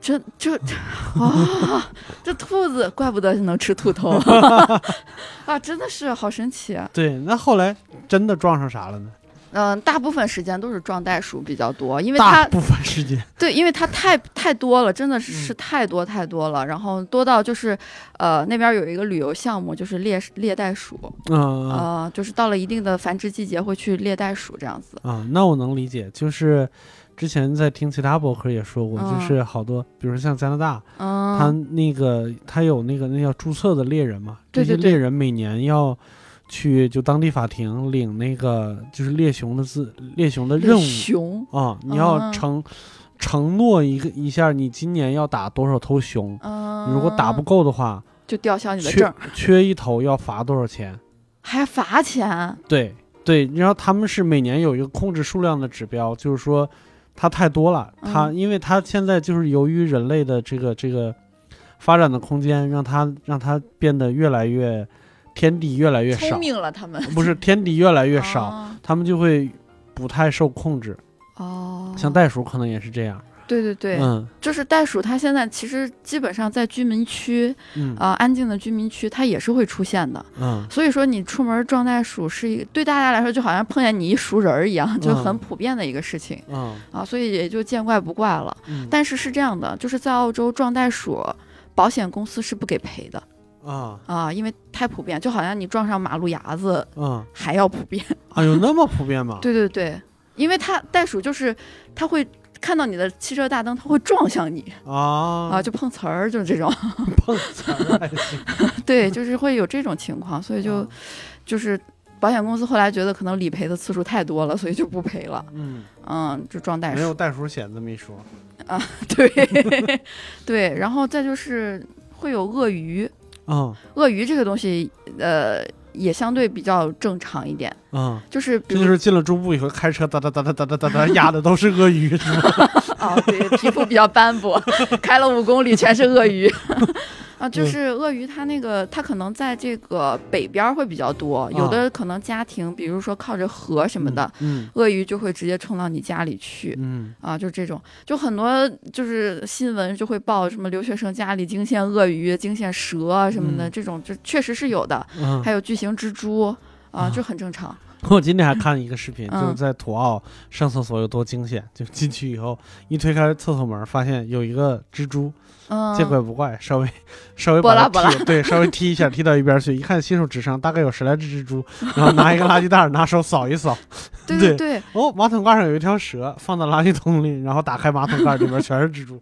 这这啊，这兔子怪不得能吃兔头 啊！真的是好神奇啊！对，那后来真的撞上啥了呢？嗯、大部分时间都是撞袋鼠比较多，因为它大部分时间，对，因为它太太多了，真的是太多太多了，然后多到就是，呃，那边有一个旅游项目，就是猎猎袋鼠，嗯呃，就是到了一定的繁殖季节会去猎袋鼠这样子。啊，那我能理解，就是之前在听其他博客也说过，就嗯。是好多，比如说像加拿大，他嗯，那个他有那个那叫注册的猎人嘛，这些猎人每年要去就当地法庭领那个就是猎熊的字猎熊的任务。熊，啊，你要啊。承承诺一个一下，你今年要打多少头熊，啊，你如果打不够的话，就吊销你的缺证，缺一头要罚多少钱？还罚钱。对对，然后他们是每年有一个控制数量的指标，就是说它太多了，它嗯因为它现在就是由于人类的这个这个发展的空间，让它让它变得越来越天敌越来越少。聪，明了，他们。不是天敌越来越少，哦。他们就会不太受控制。哦，像袋鼠可能也是这样，对对对，嗯。就是袋鼠，它现在其实基本上在居民区嗯。啊、安静的居民区，它也是会出现的。嗯。所以说，你出门撞袋鼠是一对大家来说，就好像碰见你一熟人儿一样，就嗯。很普遍的一个事情、嗯。啊，所以也就见怪不怪了。嗯，但是是这样的，就是在澳洲撞袋鼠，保险公司是不给赔的啊啊，因为太普遍，就好像你撞上马路牙子嗯，还要普遍。啊有那么普遍吗？对对对，因为它袋鼠就是它会看到你的汽车大灯，它会撞向你啊啊，就碰瓷儿，就是这种。碰瓷儿，对，就是会有这种情况，所以就啊就是保险公司后来觉得可能理赔的次数太多了，所以就不赔了。嗯，嗯，就撞袋鼠没有。袋鼠险这么一说啊，对对，然后再就是会有鳄鱼，嗯鳄鱼这个东西，呃，也相对比较正常一点，嗯。就是这就是进了中部以后，开车哒哒哒哒哒哒哒哒压的都是鳄鱼，是吗？啊，对，皮肤比较斑驳，开了五公里全是鳄鱼。啊，嗯就是鳄鱼，它那个它可能在这个北边儿会比较多，有的可能家庭，比如说靠着河什么的，嗯鳄鱼就会直接冲到你家里去。嗯啊，就这种，就很多就是新闻就会报什么留学生家里惊现鳄鱼、惊现蛇啊什么的，嗯这种就确实是有的。嗯还有巨型蜘蛛啊，啊就很正常。我今天还看一个视频，嗯就是在土澳上厕所有多惊险，就进去以后一推开厕所门，发现有一个蜘蛛，嗯，见怪不怪，稍微 稍微把它踢，对，稍微踢一下，踢到一边去，一看新手指上大概有十来只蜘蛛，然后拿一个垃圾袋儿拿手扫一扫，对对。对。哦，马桶盖上有一条蛇，放到垃圾桶里，然后打开马桶盖，里边全是蜘蛛，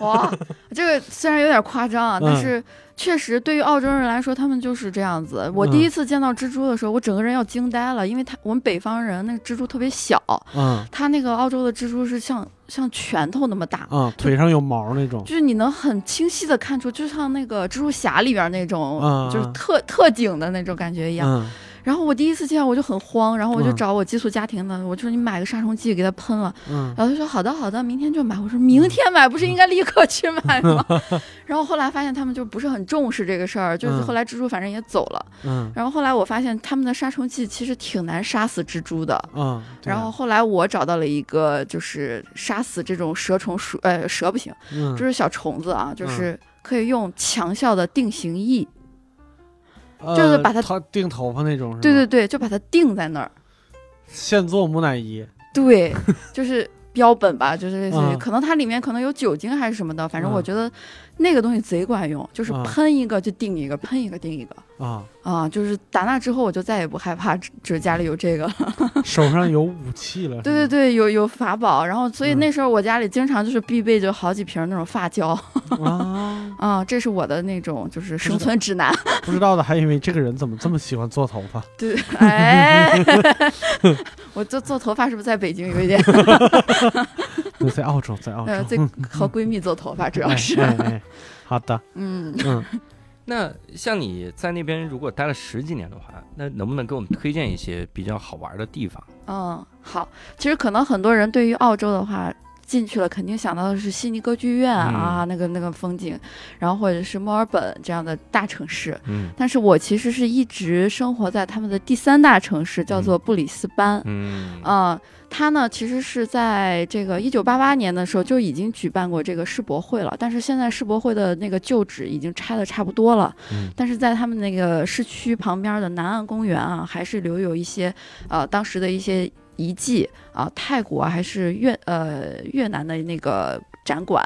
哇，这个虽然有点夸张啊，但嗯是确实对于澳洲人来说，他们就是这样子。我嗯。第一次见到蜘蛛的时候，我整个人要惊呆了，因为他我们北方人那个蜘蛛特别小，嗯。它那个澳洲的蜘蛛是像像拳头那么大。嗯，腿上有毛那种，就是你能很清晰的看出，就像那个蜘蛛侠里边那种，嗯就是特特警的那种感觉一样。嗯然后我第一次见我就很慌，然后我就嗯找我寄宿家庭的，我就说你买个杀虫剂给它喷了，嗯然后他说好的好的，明天就买。我说明天买不是应该立刻去买吗？然后后来发现他们就不是很重视这个事儿，就是嗯后来蜘蛛反正也走了。嗯然后后来我发现他们的杀虫剂其实挺难杀死蜘蛛的。嗯，然后后来我找到了一个，就是杀死这种蛇虫鼠，呃，蛇不行，嗯就是小虫子啊，就是可以用强效的定型液，呃就是把它他定头发那种？对对对，就把它定在那儿。现做木乃伊，对，就是标本吧，就是类似于，嗯可能它里面可能有酒精还是什么的，反正我嗯觉得那个东西贼管用，就是嗯喷一个就定一个，喷一个定一个啊，啊，就是打那之后我就再也不害怕，就是家里有这个了。手上有武器了。对对对，有有法宝，然后所以嗯那时候我家里经常就是必备就好几瓶那种发胶吗啊，啊，这是我的那种就是生存指南。不知道的还以为这个人怎么这么喜欢做头发。对，哎，我做做头发是不是在北京有一点？对，在澳洲，在澳洲。呃，最和闺蜜做头发主要是，哎哎哎，好的，嗯。嗯那像你在那边如果待了十几年的话，那能不能给我们推荐一些比较好玩的地方？嗯，好。其实可能很多人对于澳洲的话，进去了肯定想到的是悉尼歌剧院、啊，那个那个风景，然后或者是墨尔本这样的大城市。嗯但是我其实是一直生活在他们的第三大城市，叫做布里斯班。嗯啊、它呢其实是在这个一九八八年的时候就已经举办过这个世博会了，但是现在世博会的那个旧址已经拆的差不多了。嗯但是在他们那个市区旁边的南岸公园啊，还是留有一些呃当时的一些遗迹啊，泰国还是越呃越南的那个展馆，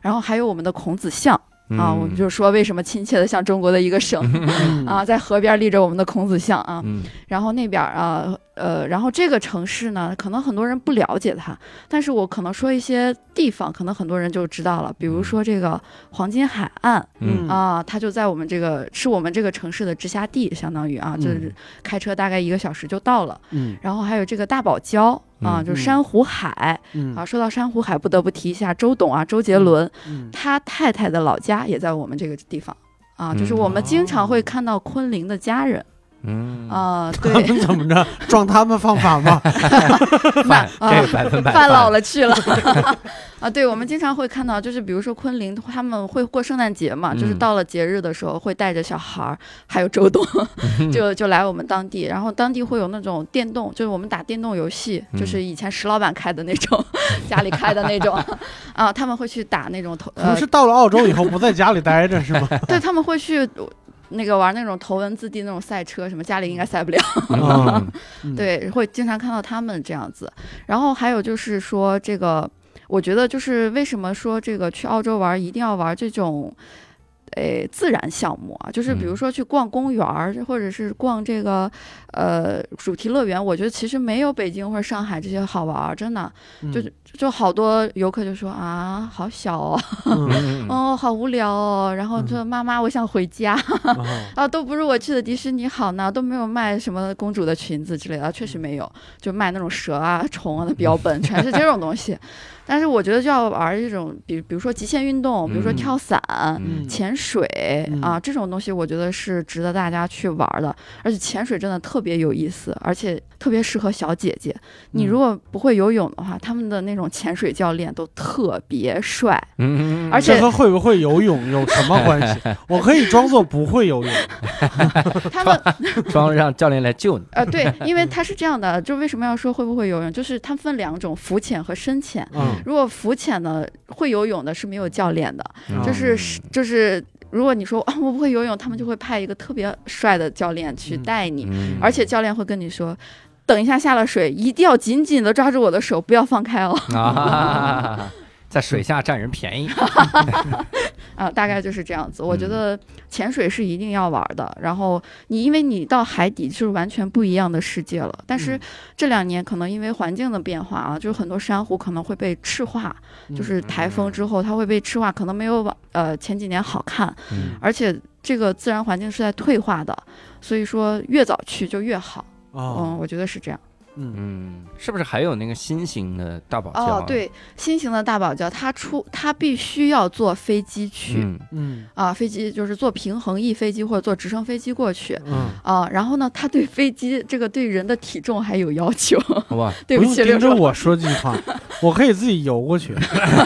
然后还有我们的孔子像啊，我们就说为什么亲切的像中国的一个省嗯。啊，在河边立着我们的孔子像啊，嗯。然后那边儿啊，呃，然后这个城市呢，可能很多人不了解它，但是我可能说一些地方，可能很多人就知道了，比如说这个黄金海岸嗯。啊，它就在我们这个是我们这个城市的直辖地，相当于啊，嗯就是开车大概一个小时就到了。嗯。然后还有这个大堡礁啊，嗯就是珊瑚海嗯。啊。说到珊瑚海，不得不提一下周董啊，周杰伦，嗯。他太太的老家也在我们这个地方啊，就是嗯。我们经常会哦。看到昆凌的家人嗯，啊，对。怎么着撞他们犯法吗？饭啊这个百分百饭老了去了 啊！对，我们经常会看到，就是比如说昆凌，他们会过圣诞节嘛，就是嗯到了节日的时候，会带着小孩儿，还有周董，就就来我们当地，然后当地会有那种电动，就是我们打电动游戏，就是以前石老板开的那种，家里开的那种啊，他们会去打那种头，呃不，是到了澳洲以后不在家里待着是吗？对他们会去。那个玩那种头文字 D 那种赛车，什么家里应该赛不了，对，会经常看到他们这样子。然后还有就是说，这个我觉得就是为什么说这个去澳洲玩一定要玩这种。诶，自然项目啊，就是比如嗯说去逛公园儿，或者是逛这个呃主题乐园，我觉得其实没有北京或者上海这些好玩儿，真的，嗯就就好多游客就说啊，好小哦，嗯 哦，好无聊哦，然后说妈妈，我想回家，哦。啊，都不如我去的迪士尼好呢，都没有卖什么公主的裙子之类的，确实没有，就卖那种蛇啊、虫啊的标本，全是这种东西。但是我觉得就要玩这种，比比如说极限运动，比如说嗯。跳伞、嗯。潜水嗯。啊这种东西，我觉得是值得大家去玩的。而且潜水真的特别有意思，而且特别适合小姐姐。你嗯如果不会游泳的话，他们的那种潜水教练都特别帅。嗯，而且这和会不会游泳有什么关系？我可以装作不会游泳。他们 装让教练来救你，呃，对，因为他是这样的，就为什么要说会不会游泳，就是它分两种，浮潜和深潜。嗯如果浮潜呢，会游泳的是没有教练的，嗯就是就是，如果你说啊我不会游泳，他们就会派一个特别帅的教练去嗯带你，嗯而且教练会跟你说。等一下下了水，一定要紧紧的抓住我的手，不要放开哦。啊，在水下占人便宜，啊，大概就是这样子。我觉嗯得潜水是一定要玩的。然后你因为你到海底就是完全不一样的世界了。但是嗯这两年可能因为环境的变化啊，就是很多珊瑚可能会被赤化，嗯就是台风之后它会被赤化，可能没有往呃前几年好看。嗯而且这个自然环境是在退化的，所以说越早去就越好。哦嗯，我觉得是这样。嗯嗯，是不是还有那个新型的大堡礁？哦，，对，新型的大堡礁，它出它必须要坐飞机去。嗯嗯啊，飞机就是坐平衡翼飞机或者坐直升飞机过去嗯，啊，然后呢，他对飞机这个对人的体重还有要求。好吧，对不起，不用盯，着我说这 句话，我可以自己游过去，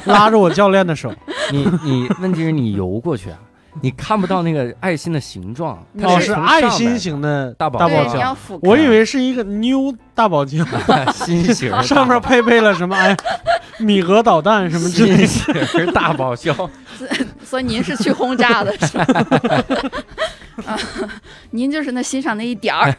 拉着我教练的手。你你问题是你游过去啊，你看不到那个爱心的形状，它哦，是爱心型的大堡对，大堡礁，你要俯。我以为是一个妞大宝箱，心形儿 上面配备了什么哎，米格导弹什么之类新的。大宝箱，所以您是去轰炸的，是吧？啊，您就是那欣赏那一点儿。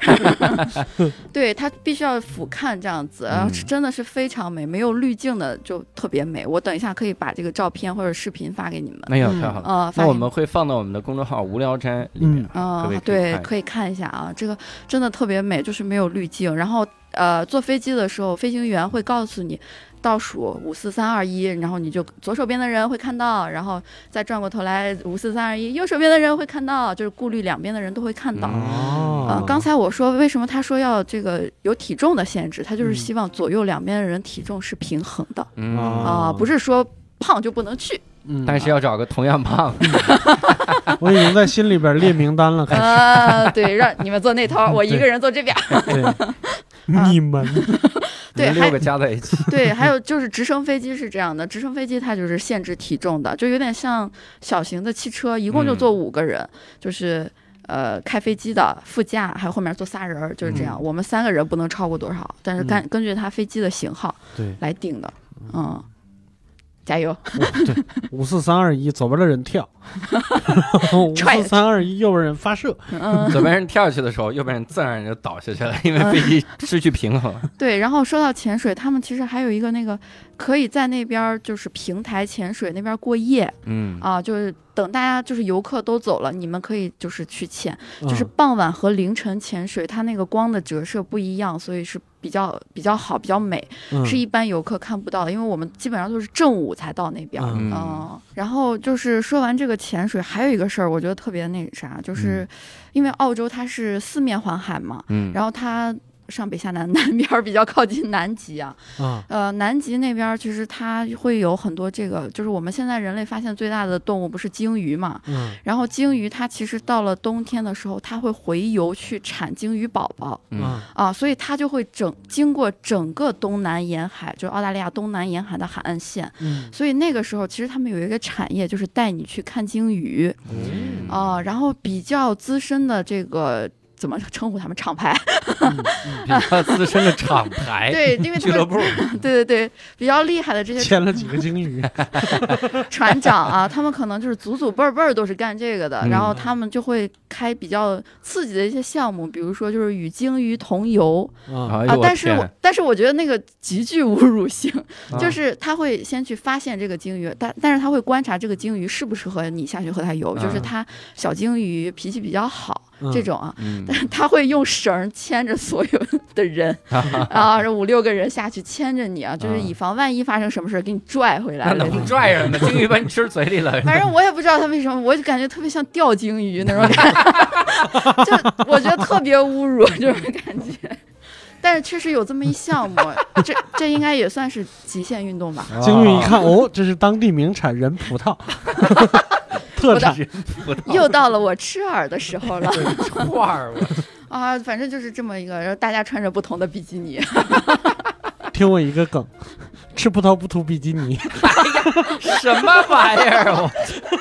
对，它必须要俯瞰这样子，然后嗯真的是非常美，没有滤镜的就特别美。我等一下可以把这个照片或者视频发给你们。哎呀，嗯太好了。呃，发给你那我们会放到我们的公众号“无聊斋”里面，嗯各位，可对，可以看一下啊，这个真的特别美，就是没有滤镜。然后呃，坐飞机的时候，飞行员会告诉你倒数五四三二一，然后你就左手边的人会看到，然后再转过头来五四三二一，右手边的人会看到，就是顾虑两边的人都会看到。嗯哦呃，刚才我说为什么他说要这个有体重的限制，他就是嗯希望左右两边的人体重是平衡的嗯，啊、哦不是说胖就不能去。嗯，但是要找个同样胖的，我已经在心里边列名单了，开始。啊，对，让你们坐那头，我一个人坐这边。对，你们对还六个加在一起，对，还有就是直升飞机是这样的，直升飞机它就是限制体重的，就有点像小型的汽车，一共就坐五个人，就是呃开飞机的副驾，还有后面坐仨人儿，就是这样。我们三个人不能超过多少，但是根、根据它飞机的型号对来定的。嗯，加油！对五四三二一，左边的人跳。五踹四三二一，右边人发射。嗯，左边人跳下去的时候，右边人自然就倒下去了，因为飞机失去平衡了。对。然后说到潜水，他们其实还有一个那个可以在那边儿就是平台潜水那边儿过夜。嗯。啊，就是等大家就是游客都走了，你们可以就是去潜，就是嗯傍晚和凌晨潜水，它那个光的折射不一样，所以是比较比较好，比较美，嗯。是一般游客看不到的，因为我们基本上都是正午才到那边嗯，然后就是说完这个潜水，还有一个事儿，我觉得特别那啥，就是嗯。因为澳洲它是四面环海嘛，嗯，然后它上北下南，南边儿比较靠近南极啊，啊呃，南极那边儿其实它会有很多这个，就是我们现在人类发现最大的动物不是鲸鱼嘛，嗯然后鲸鱼它其实到了冬天的时候，它会回游去产鲸鱼宝宝。嗯啊啊，所以它就会整经过整个东南沿海，就是澳大利亚东南沿海的海岸线。嗯所以那个时候，其实他们有一个产业，就是带你去看鲸鱼嗯啊、然后比较资深的这个怎么称呼他们厂牌？嗯比较资深的厂牌对，因为他们俱乐部，对对对，比较厉害的这些签了几个鲸鱼。船长啊，他们可能就是祖祖辈儿辈儿都是干这个的，嗯然后他们就会开比较刺激的一些项目，比如说就是与鲸鱼同游啊但是但是我觉得那个极具侮辱性，啊就是他会先去发现这个鲸鱼，但但是他会观察这个鲸鱼适不适合你下去和它游，就是嗯它小鲸鱼脾气比较好嗯这种啊。但是，他会用绳儿牵着所有的人 啊，这五六个人下去牵着你啊，就是以防万一发生什么事儿，给你拽回来那能。拽着呢？鲸鱼把你吃嘴里了。反正我也不知道他为什么，我就感觉特别像钓鲸鱼那种感觉，就我觉得特别侮辱这种感觉。但是确实有这么一项目，这这应该也算是极限运动吧？鲸鱼一看，哦，这是当地名产人葡萄，特产。又到了我吃饵的时候了 啊！反正就是这么一个，然后大家穿着不同的比基尼，听我一个梗，吃葡萄不吐比基尼。什么玩意儿？我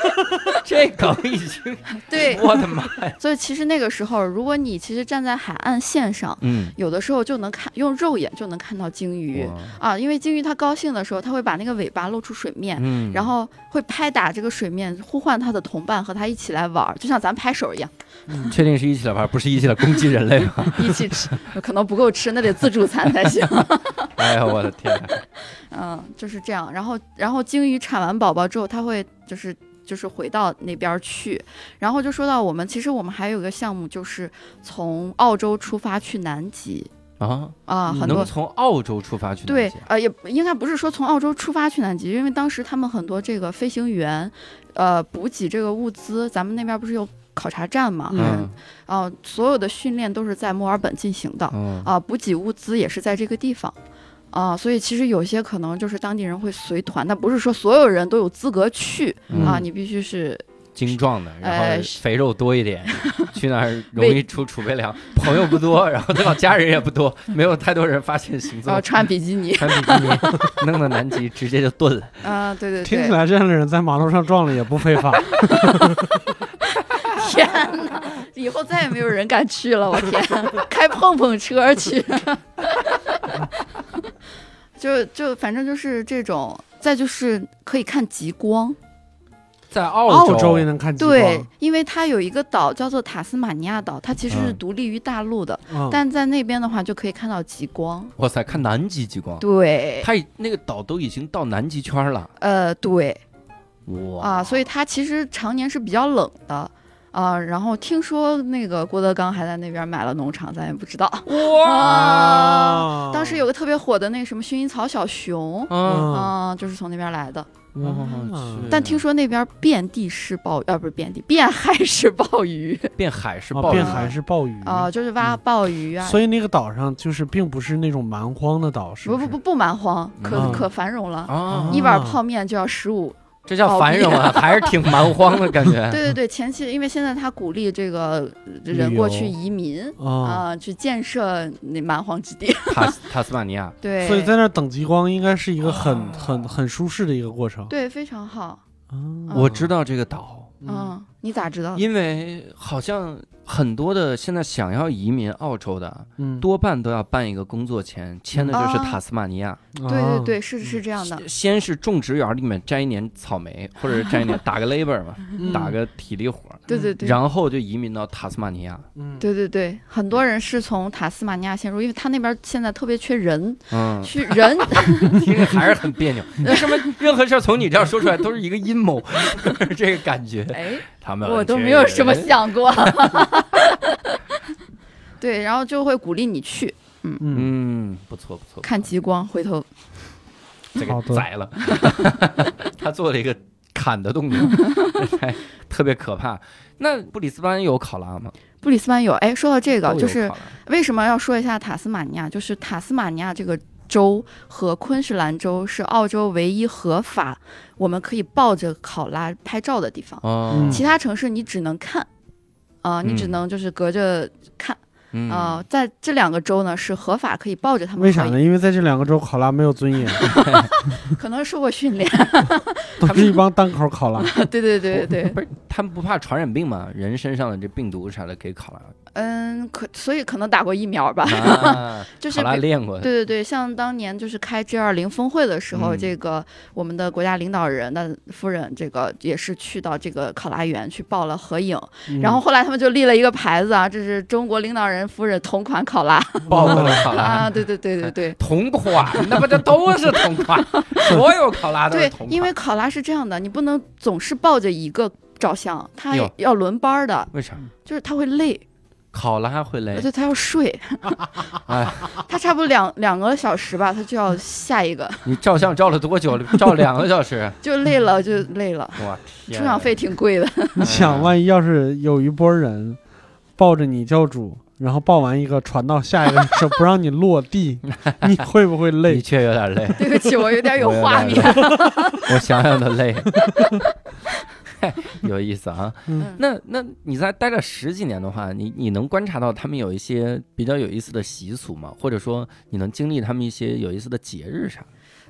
这梗已经，对，我的妈呀！所以其实那个时候，如果你其实站在海岸线上，嗯，有的时候就能看用肉眼就能看到鲸鱼啊，因为鲸鱼它高兴的时候，它会把那个尾巴露出水面，嗯，然后会拍打这个水面，呼唤它的同伴和它一起来玩儿，就像咱拍手一样，确定是一起来玩，不是一起来攻击人类吗？一起吃，可能不够吃，那得自助餐才行。哎呀，我的天！嗯，就是这样。然后，然后鲸鱼产完宝宝之后，它会就是就是回到那边儿去。然后就说到我们，其实我们还有一个项目，就是从澳洲出发去南极啊，啊，很多。能从澳洲出发去南极，对呃，也应该不是说从澳洲出发去南极，因为当时他们很多这个飞行员，呃，补给这个物资，咱们那边不是有考察站嘛，嗯啊、所有的训练都是在墨尔本进行的，嗯啊，补给物资也是在这个地方。啊，所以其实有些可能就是当地人会随团，但不是说所有人都有资格去、嗯啊，你必须是精壮的，然呃后肥肉多一点，去那儿容易出储备粮，朋友不多，然后 对吧？家人也不多，没有太多人发现行踪呃，穿比基尼，穿比基尼弄到南极，直接就炖了。啊，对对对听起，来这样的人在马路上撞了也不非法。天哪，以后再也没有人敢去了，我天，开碰碰车去，就就反正就是这种，再就是可以看极光，在澳澳洲也能看极光。对，因为它有一个岛叫做塔斯马尼亚岛，它其实是嗯独立于大陆的，嗯，但在那边的话就可以看到极光，哇塞，看南极极光，对，它已那个岛都已经到南极圈了，呃，对。哇啊，所以它其实常年是比较冷的啊。然后听说那个郭德纲还在那边买了农场，咱也不知道。哇，啊，当时有个特别火的那个什么薰衣草小熊。嗯，啊，就是从那边来的，我嗯但听说那边遍地是鲍，呃，不是遍地，遍海是鲍鱼 遍海是啊，暴雨变海是鲍鱼啊，就是挖嗯鲍鱼啊，所以那个岛上就是并不是那种蛮荒的岛，是是不不不不蛮荒，可嗯可繁荣了，啊，一碗泡面就要十五。这叫繁荣啊，还是挺蛮荒的感觉。对对对，前期因为现在他鼓励这个人过去移民啊，啊，去建设那蛮荒之地。塔塔斯马尼亚，对，所以在那儿等极光应该是一个很啊很很舒适的一个过程。对非常好。嗯，我知道这个岛，嗯，你咋知道？因为好像很多的现在想要移民澳洲的，嗯，多半都要办一个工作签，签的就是啊塔斯马尼亚。对对对，是是这样的。先是种植园里面摘一年草莓，或者是摘一年打个 labor 嘛，嗯打个体力活儿，对对对，然后就移民到塔斯马尼亚。嗯，对对对，很多人是从塔斯马尼亚先入，因为他那边现在特别缺人，嗯，去人 听着还是很别扭。为什么任何事儿从你这儿说出来都是一个阴谋？这个感觉，哎，他们我都没有这么想。想过。对，然后就会鼓励你去嗯，嗯，不错不错，看极光，回头这个宰了，他做了一个砍的动作，还 特别可怕。那布里斯班有考拉吗？布里斯班有。哎，说到这个，就是为什么要说一下塔斯马尼亚？就是塔斯马尼亚这个州和昆士兰州是澳洲唯一合法我们可以抱着考拉拍照的地方，其他城市你只能看。啊、你只嗯能就是隔着看嗯啊、在这两个州呢是合法可以抱着他们。为啥呢？？因为在这两个州，考拉没有尊严，可能受过训练。都是一帮单口考拉。对对对对，不是他们不怕传染病吗？人身上的这病毒啥的给考拉嗯，可所以可能打过疫苗吧。啊，就是考拉练过。对对对，像当年就是开 G 二零峰会的时候，嗯这个我们的国家领导人的夫人，这个也是去到这个考拉园去报了合影。嗯然后后来他们就立了一个牌子啊，这是中国领导人夫人同款考拉抱过来考拉。啊，对对对对对。同款，那不这都是同款，所有考拉都是对同款。，因为考拉是这样的，你不能总是抱着一个照相，它要轮班的，为啥就是它会累，考拉会累？对，它要睡，哎，它差不多两两个小时吧，它就要下一个，你照相照了多久？照两个小时。就累了就累了，我天！出场费挺贵的。你想，万一要是有一波人抱着你教主，然后抱完一个传到下一个手，不让你落地，你会不会累的？确有点累，对不起，我有点有画面。我想想都累。有意思啊！嗯那那你在待了十几年的话，你你能观察到他们有一些比较有意思的习俗吗？或者说你能经历他们一些有意思的节日啥？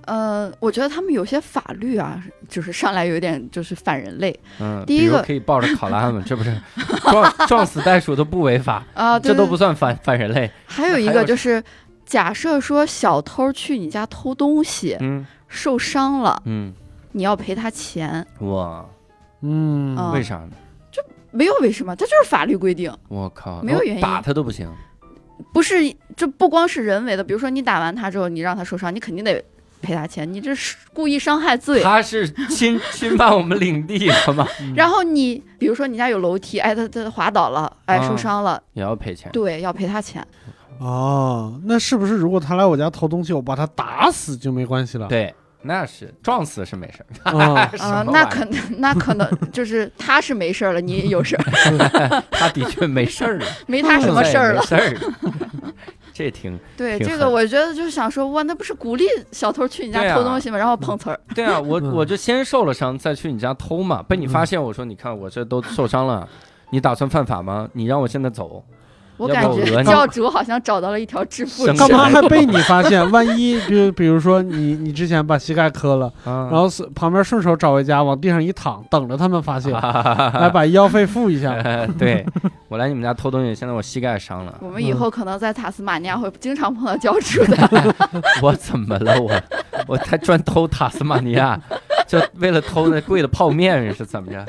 呃，我觉得他们有些法律啊，就是上来有点就是反人类嗯，第一个可以抱着考拉们？这不是 撞撞死袋鼠都不违法，啊，对这都不算反反人类。还有一个就是，假设说小偷去你家偷东西嗯受伤了，嗯，你要赔他钱，哇，嗯，啊为啥呢？就没有为什么，这就是法律规定，我靠，没有原因打他都不行。不是这不光是人为的，比如说你打完他之后，你让他受伤，你肯定得赔他钱，你这是故意伤害罪。他是侵 侵犯我们领地了吗？然后你比如说你家有楼梯，哎，他他滑倒了，哎，啊受伤了，也要赔钱。对，要赔他钱。哦，那是不是如果他来我家偷东西，我把他打死就没关系了？对，那是撞死是没事儿。啊，那可能那可能就是他是没事儿了，你有事儿，他的确没事儿了，没他什么事儿了没。事儿。这挺对挺这个，我觉得就是想说，哇，那不是鼓励小偷去你家偷东西吗？然后碰瓷儿，对啊，我嗯我就先受了伤，再去你家偷嘛。被你发现，我说你看我这都受伤了，你打算犯法吗？你让我现在走，要我感觉教主好像找到了一条致富。干嘛还 被你发现？万一比如比如说你你之前把膝盖磕了，啊然后是旁边顺手找回家往地上一躺，等着他们发现，来来把医药费付一下。呃对我来你们家偷东西，现在我膝盖伤了，我们以后可能在塔斯马尼亚会经常碰到教主的。我怎么了？我我才专偷塔斯马尼亚，就为了偷那贵的泡面是怎么着？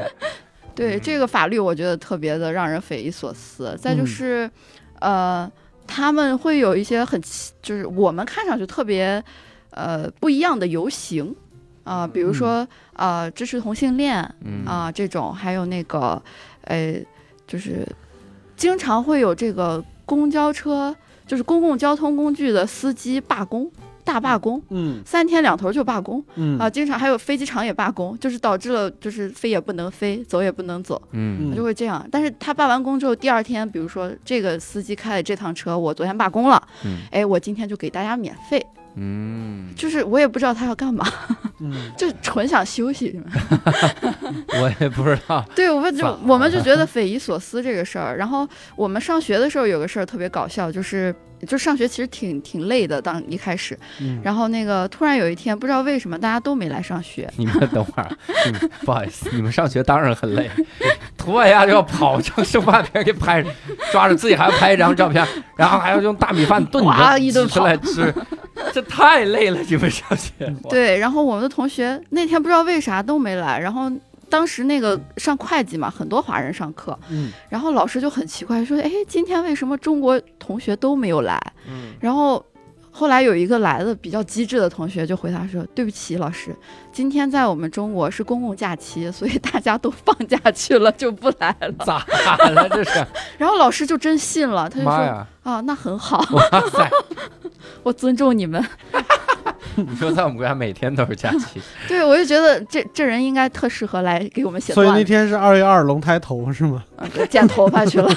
对这个法律，我觉得特别的让人匪夷所思。再就嗯。是，呃，他们会有一些很奇，就是我们看上去特别呃不一样的游行。啊、比如说呃支持同性恋嗯。啊、这种，还有那个呃就是经常会有这个公交车，就是公共交通工具的司机罢工。大罢工，嗯三天两头就罢工嗯啊！经常还有飞机场也罢工，就是导致了就是飞也不能飞，走也不能走。嗯就会这样。但是他罢完工之后，第二天，比如说这个司机开的这趟车，我昨天罢工了，嗯哎，我今天就给大家免费，嗯，就是我也不知道他要干嘛。嗯，就纯想休息。我也不知道。对，我们就我们就觉得匪夷所思这个事儿。然后我们上学的时候有个事儿特别搞笑，就是就上学其实挺挺累的，当一开始，嗯然后那个突然有一天不知道为什么大家都没来上学，你们等会儿，嗯不好意思，你们上学当然很累，涂完牙就要跑，就生怕别人给拍，抓着自己还要拍一张照片，然后还要用大米饭炖着哇一顿挤出来吃，这太累了。你们上学，对，然后我们的同学那天不知道为啥都没来，然后。当时那个上会计嘛，很多华人上课，嗯然后老师就很奇怪，说：“哎，今天为什么中国同学都没有来？”嗯，然后后来有一个来的比较机智的同学就回答说：“对不起，老师，今天在我们中国是公共假期，所以大家都放假去了，就不来了。咋了这是？”然后老师就真信了，他就说！：“啊，那很好，哇塞！我尊重你们。你说在我们国家每天都是假期，”对，我就觉得这这人应该特适合来给我们写所以那，天是二月二龙抬头是吗？啊剪头发去了。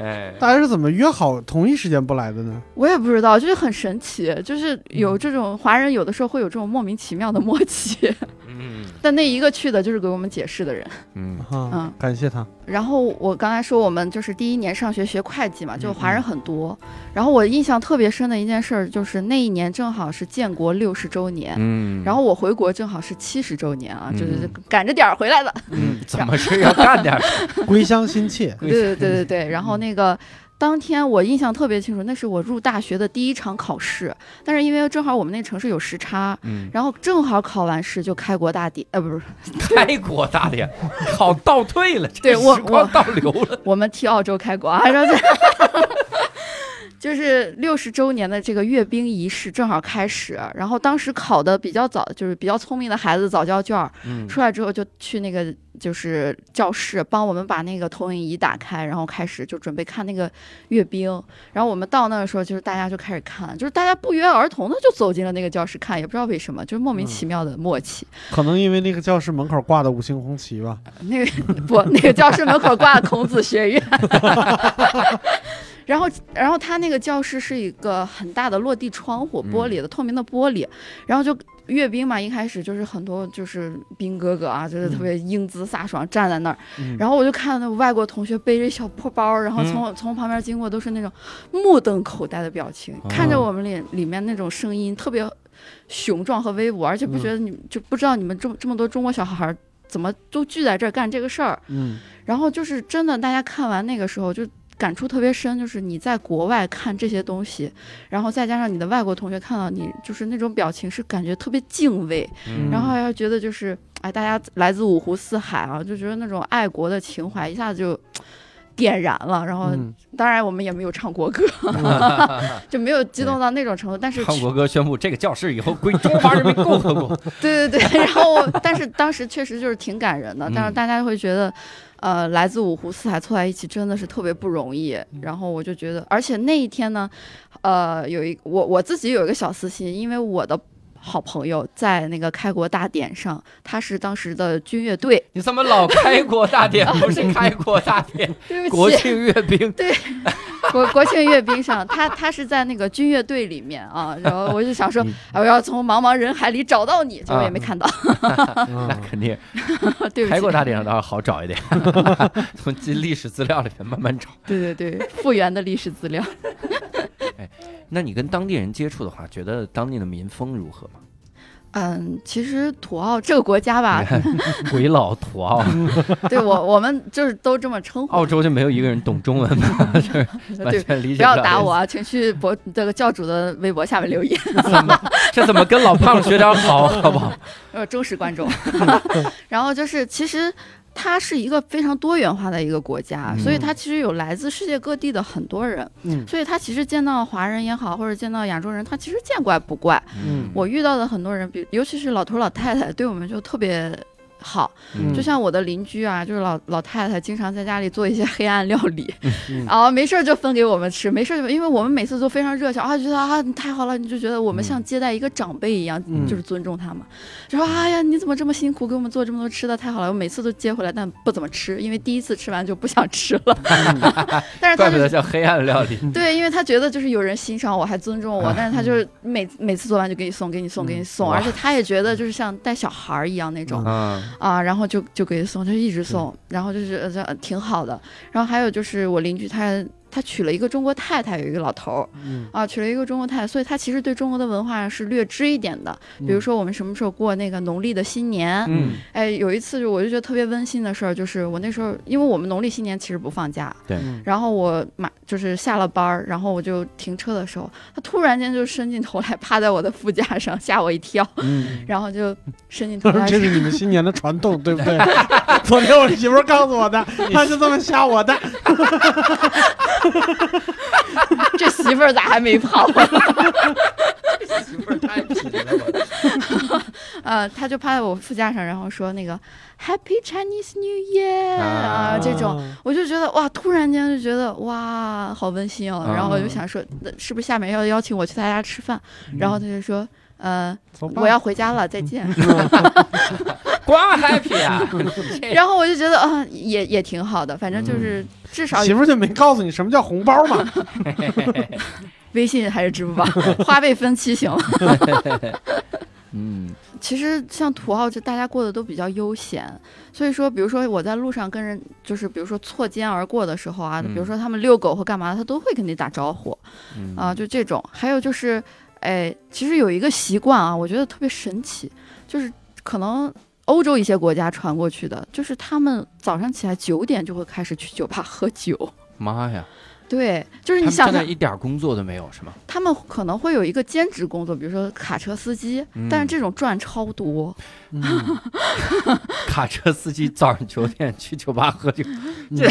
哎，大家是怎么约好同一时间不来的呢？我也不知道，就是很神奇，就是有这种华人有的时候会有这种莫名其妙的默契。嗯但那一个去的就是给我们解释的人。嗯啊嗯，感谢他。然后我刚才说我们就是第一年上学学会计嘛，就华嗯人很多。然后我印象特别深的一件事儿就是那一年正好是建国六十周年，嗯，然后我回国正好是七十周年啊，就是嗯赶着点儿回来的。嗯，怎么是要干点儿？归乡心切，对对对对对。然后那个。当天我印象特别清楚，那是我入大学的第一场考试，但是因为正好我们那城市有时差，嗯，然后正好考完试就开国大典，呃，不是，开国大典，好倒退了，这对我时光我倒流了。我们替澳洲开国啊，然后 就就是六十周年的这个阅兵仪式正好开始，然后当时考的比较早，就是比较聪明的孩子早交卷儿，嗯出来之后就去那个就是教室帮我们把那个投影仪打开，然后开始就准备看那个阅兵。然后我们到那的时候，就是大家就开始看，就是大家不约而同的就走进了那个教室看，也不知道为什么，就是莫名其妙的默契。可能因为那个教室门口挂的五星红旗吧。那个不，那个教室门口挂的孔子学院。然后，然后他那个教室是一个很大的落地窗户，玻璃的、透明的玻璃，然后就阅兵嘛，一开始就是很多就是兵哥哥啊，就是特别英姿飒爽站在那儿，嗯。然后我就看那外国同学背着小破包，然后从、从旁边经过都是那种目瞪口呆的表情，看着我们里里面那种声音特别雄壮和威武，而且不觉得你、就不知道你们这么这么多中国小孩儿怎么都聚在这儿干这个事儿，嗯。然后就是真的，大家看完那个时候就感触特别深，就是你在国外看这些东西，然后再加上你的外国同学看到你，就是那种表情是感觉特别敬畏，嗯然后还要觉得就是哎，大家来自五湖四海啊，就觉得那种爱国的情怀一下子就。点燃了，然后嗯当然我们也没有唱国歌，就没有激动到那种程度，但是唱国歌宣布这个教室以后归中华人民共和国。对对对，然后但是当时确实就是挺感人的，但是嗯大家会觉得，呃，来自五湖四海凑在一起真的是特别不容易。然后我就觉得，而且那一天呢，呃，有一我我自己有一个小私心，因为我的好朋友在那个开国大典上，他是当时的军乐队，你怎么老开国大典？不是开国大典，对不国，庆阅兵。对国国庆阅兵上，他他是在那个军乐队里面啊，然后我就想说我要从茫茫人海里找到你，结果也没看到，那肯定，对不起开国，大典上倒是好找一点，从历史资料里面慢慢找。对对对，复原的历史资料。那你跟当地人接触的话，觉得当地的民风如何吗？嗯，其实土澳这个国家吧，鬼佬土澳，对我我们就是都这么称呼。澳洲就没有一个人懂中文吗？就是完对，全理解不要打我啊，请去博这个教主的微博下面留言，怎么这怎么跟老胖学点好，好不好？呃，忠实观众。然后就是，其实它是一个非常多元化的一个国家，所以它其实有来自世界各地的很多人，嗯。所以他其实见到华人也好，或者见到亚洲人，他其实见怪不怪。嗯。我遇到的很多人，比尤其是老头老太太，对我们就特别好。嗯就像我的邻居啊，就是老老太太，经常在家里做一些黑暗料理，嗯然后没事儿就分给我们吃，没事儿就因为我们每次都非常热情啊，觉得啊你太好了，你就觉得我们像接待一个长辈一样，嗯就是尊重他嘛。就说哎呀，你怎么这么辛苦，给我们做这么多吃的，太好了。我每次都接回来，但不怎么吃，因为第一次吃完就不想吃了。但是他是怪不得叫黑暗料理。对，因为他觉得就是有人欣赏我，还尊重我啊，但是他就是每每次做完就给你送，给你送，给你送，而且他也觉得就是像带小孩儿一样那种。嗯啊，然后就就给送，就一直送，然后就是呃这呃挺好的。然后还有就是我邻居他他娶了一个中国太太，有一个老头儿。嗯，啊，娶了一个中国太太，所以他其实对中国的文化是略知一点的。比如说我们什么时候过那个农历的新年，嗯。哎，有一次就我就觉得特别温馨的事儿，就是我那时候因为我们农历新年其实不放假，对。然后我马就是下了班儿，然后我就停车的时候，他突然间就伸进头来趴在我的副驾上，吓我一跳，嗯，然后就伸进头来 这是你们新年的传统，对不对？昨天我媳妇儿告诉我的，她就这么吓我的。这媳妇儿咋还没跑？媳妇儿太贫了，我 呃，他就趴在我副驾上，然后说那个 Happy Chinese New Year 啊、啊这种，我就觉得哇，突然间就觉得哇，好温馨哦。啊然后我就想说，那是不是下面要邀请我去他家吃饭？然后他就说，呃，我要回家了，再见。光 happy 啊！然后我就觉得嗯、也也挺好的，反正就是至少媳妇就没告诉你什么叫红包嘛？微信还是支付宝，花呗分期行了。嗯其实像土澳就大家过得都比较悠闲，所以说，比如说我在路上跟人，就是比如说错肩而过的时候啊，嗯比如说他们遛狗或干嘛，他都会跟你打招呼嗯啊，就这种。还有就是，哎，其实有一个习惯啊，我觉得特别神奇，就是可能欧洲一些国家传过去的，就是他们早上起来九点就会开始去酒吧喝酒。妈呀，对，就是你想想，真的一点工作都没有是吗？他们可能会有一个兼职工作，比如说卡车司机，嗯但是这种赚超多。嗯 卡车司机早上九点去酒吧喝酒，对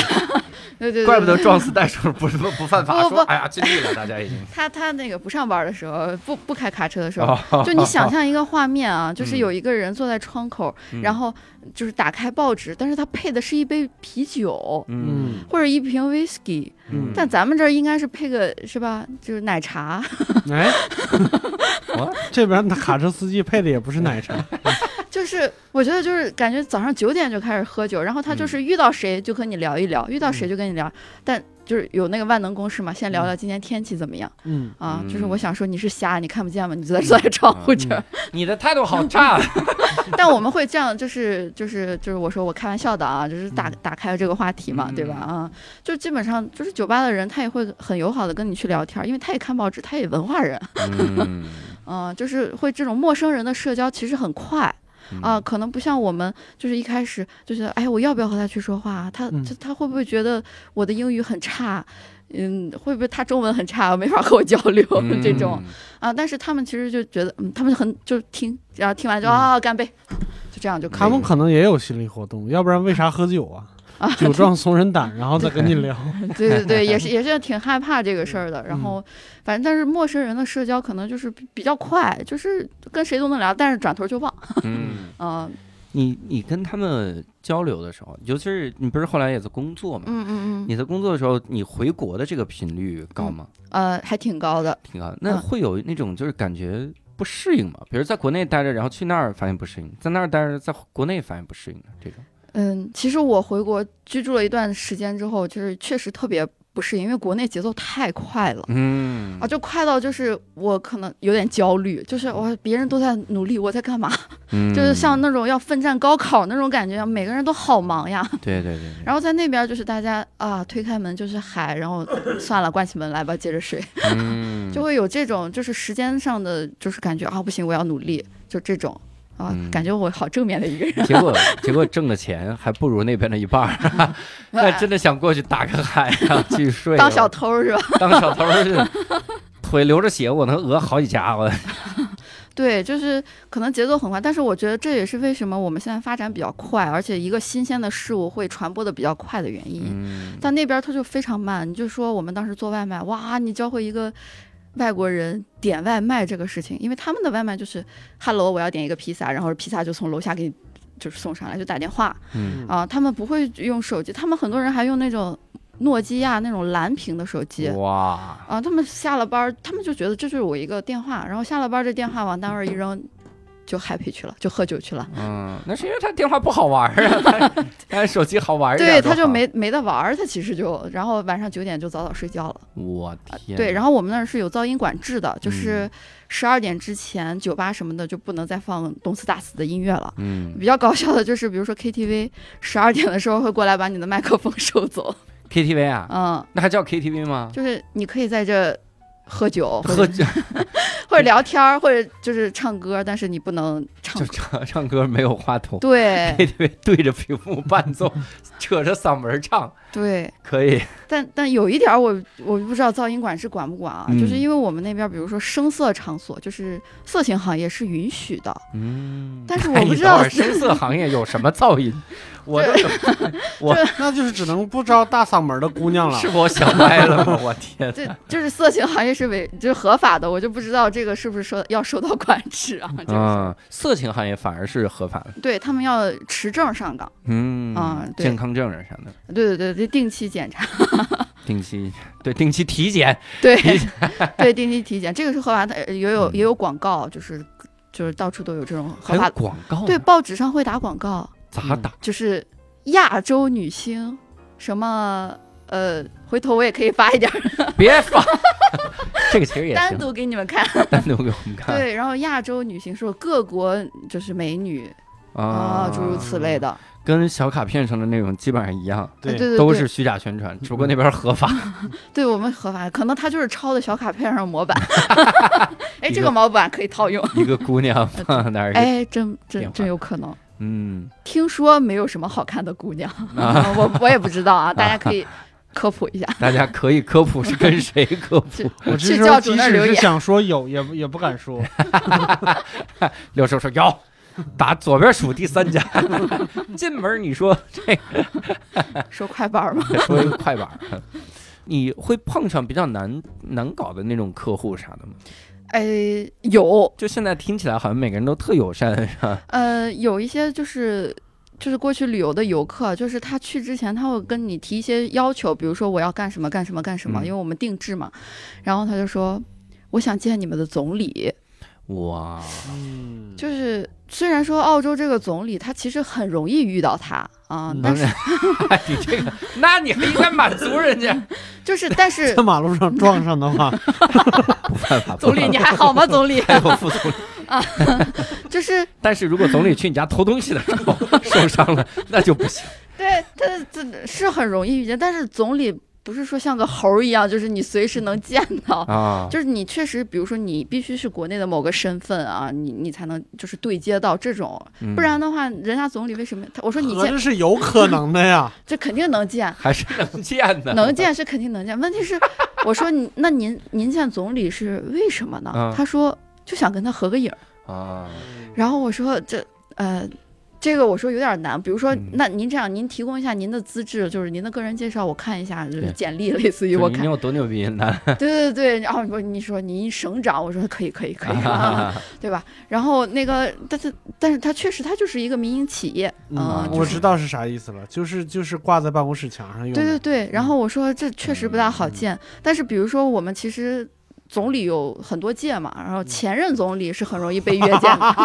对对，怪不得撞死袋鼠不是不犯法，不不说哎呀尽力了，大家已经。他他那个不上班的时候，不不开卡车的时候，哦就你想象一个画面啊，就是嗯有一个人坐在窗口，嗯然后就是打开报纸，但是他配的是一杯啤酒。嗯或者一瓶 whisky，嗯，但咱们这儿应该是配个是吧？就是奶茶，哎我，这边那卡车司机配的也不是奶茶，就是我觉得就是感觉早上九点就开始喝酒，然后他嗯。就是遇到谁就和你聊一聊，遇到谁就跟你聊，但就是有那个万能公式嘛，先聊聊今天天气怎么样嗯，啊？就是嗯我想说你是瞎，你看不见吗？你就在坐在窗户这儿，你的态度好差。但我们会这样，就是就是就是我说我开玩笑的啊，就是打打开了这个话题嘛，嗯对吧？啊，就基本上就是酒吧的人，他也会很友好的跟你去聊天，因为他也看报纸，他也文化人，嗯嗯、就是会这种陌生人的社交其实很快嗯啊、可能不像我们就是一开始就觉得，哎，我要不要和他去说话？他嗯他他会不会觉得我的英语很差？嗯，会不会他中文很差，没法和我交流、嗯这种啊？但是他们其实就觉得，嗯，他们很就听，然后听完就、嗯啊干杯，就这样就可以。他们可能也有心理活动，要不然为啥喝酒啊？啊，酒壮怂人胆，然后再跟你聊。对对对，也是 也是挺害怕这个事儿的。然嗯后，反正但是陌生人的社交可能就是比比较快，就是跟谁都能聊，但是转头就忘。嗯，嗯你你跟他们交流的时候，尤其是你不是后来也在工作嘛？嗯嗯嗯，你在工作的时候，你回国的这个频率高吗？呃，还挺高的。挺高的。那嗯会有那种就是感觉不适应吗？比如在国内待着，然后去那儿发现不适应，在那儿待着，在国内发现不适应的这种。嗯，其实我回国居住了一段时间之后，就是确实特别不适应，因为国内节奏太快了。嗯啊，就快到就是我可能有点焦虑，就是我别人都在努力，我在干嘛？嗯 就是像那种要奋战高考那种感觉，每个人都好忙呀。对对对对，然后在那边就是大家啊，推开门就是海，然后算了，关起门来吧，接着睡，嗯 就会有这种就是时间上的就是感觉啊，不行，我要努力，就这种啊，嗯感觉我好正面的一个人。结果 结果挣的钱还不如那边的一半儿，那真的想过去打个海啊，去睡，当小偷是吧？当小偷儿是，腿流着血，我能讹好几家我。对，就是可能节奏很快，但是我觉得这也是为什么我们现在发展比较快，而且一个新鲜的事物会传播的比较快的原因。嗯但那边它就非常慢。你就说我们当时做外卖，哇，你教会一个外国人点外卖这个事情，因为他们的外卖就是，Hello，我要点一个披萨，然后披萨就从楼下给你就是送上来，就打电话。嗯。啊，他们不会用手机，他们很多人还用那种诺基亚那种蓝屏的手机。哇，啊，他们下了班儿，他们就觉得这就是我一个电话，然后下了班儿这电话往单位儿一扔，就 happy 去了，就喝酒去了。嗯，那是因为他电话不好玩儿啊，他 他手机好玩儿对，他就没没得玩儿，他其实就，然后晚上九点就早早睡觉了。我天，对，然后我们那儿是有噪音管制的，就是嗯十二点之前，酒吧什么的就不能再放动次打次的音乐了。嗯比较搞笑的就是，比如说 KTV，十二点的时候会过来把你的麦克风收走，，KTV 啊，嗯，那还叫 KTV 吗？就是你可以在这喝酒，喝酒 或者聊天儿，或者就是唱歌，但是你不能唱就。唱 唱歌没有话筒对，KTV 对着屏幕伴奏，扯着嗓门儿唱，对，可以。但但有一点儿我我不知道噪音管制管不管啊，嗯就是因为我们那边比如说声色场所，就是色情行业是允许的，嗯，但是我哎不知道声色行业有什么噪音？我我那就是只能不招大嗓门的姑娘了是。我想歪了吗？我天！这就是色情行业是违就是合法的，我就不知道这个是不是说要受到管制啊？这个事儿嗯，色情行业反而是合法的。对他们要持证上岗，嗯啊对健康证啊啥的，对对对对，定期检查，定期对定期体检。对对定期体检，这个是合法的，呃也有嗯也有广告，就是就是到处都有这种还有合法的，广告，对，，报纸上会打广告，咋打？就是亚洲女星什么呃，回头我也可以发一点儿，别发，这个其实也，单独给你们看。单独给我们看对，然后亚洲女星说各国就是美女啊，诸如此类的。跟小卡片上的那种基本上一样，对都是虚假宣传，只不过那边合法。对我们合法，可能他就是抄的小卡片上模板。哎，这个模板可以套用。一个姑娘放那儿，哎，真真真有可能。嗯听说没有什么好看的姑娘，啊，我我也不知道啊，大家可以科普一下。大家可以科普是跟谁科普？我这时候即主那留言。使是想说有，也也不敢说。六叔说有，打左边数第三家，进门你说这个说快板吗？说一个快板，你会碰上比较难难搞的那种客户啥的吗？哎，有，就现在听起来好像每个人都特友善，是吧？呃，有一些就是。就是过去旅游的游客，就是他去之前他会跟你提一些要求，比如说我要干什么干什么干什么，嗯因为我们定制嘛。然后他就说，我想见你们的总理。哇，嗯，就是虽然说澳洲这个总理他其实很容易遇到他啊，嗯但是 你这个，那你还应该满足人家，就是但是在马路上撞上的话，不犯法。总理你还好吗？总理还有副总理啊，就是但是如果总理去你家偷东西的时候受伤了，那就不行。对他这是很容易遇见，但是总理不是说像个猴儿一样，就是你随时能见到。啊，就是你确实，比如说你必须是国内的某个身份啊，你你才能就是对接到这种，嗯不然的话，人家总理为什么？他我说你见合着是有可能的呀。这肯定能见，还是能见的，能见是肯定能见。问题是，我说你那您您见总理是为什么呢？嗯他说就想跟他合个影。然后我说这呃。这个我说有点难，比如说嗯，那您这样，您提供一下您的资质，就是您的个人介绍，我看一下，就是简历，类似于我看你，有多牛逼，那 对对对，然后我你说您省长，我说可以可以可以，啊、对吧？然后那个，但是但是他确实他就是一个民营企业，嗯，我知道是啥意思了，就是就是挂在办公室墙上用。对对对。然后我说这确实不大好见，但是比如说我们其实。总理有很多届嘛，然后前任总理是很容易被约见的。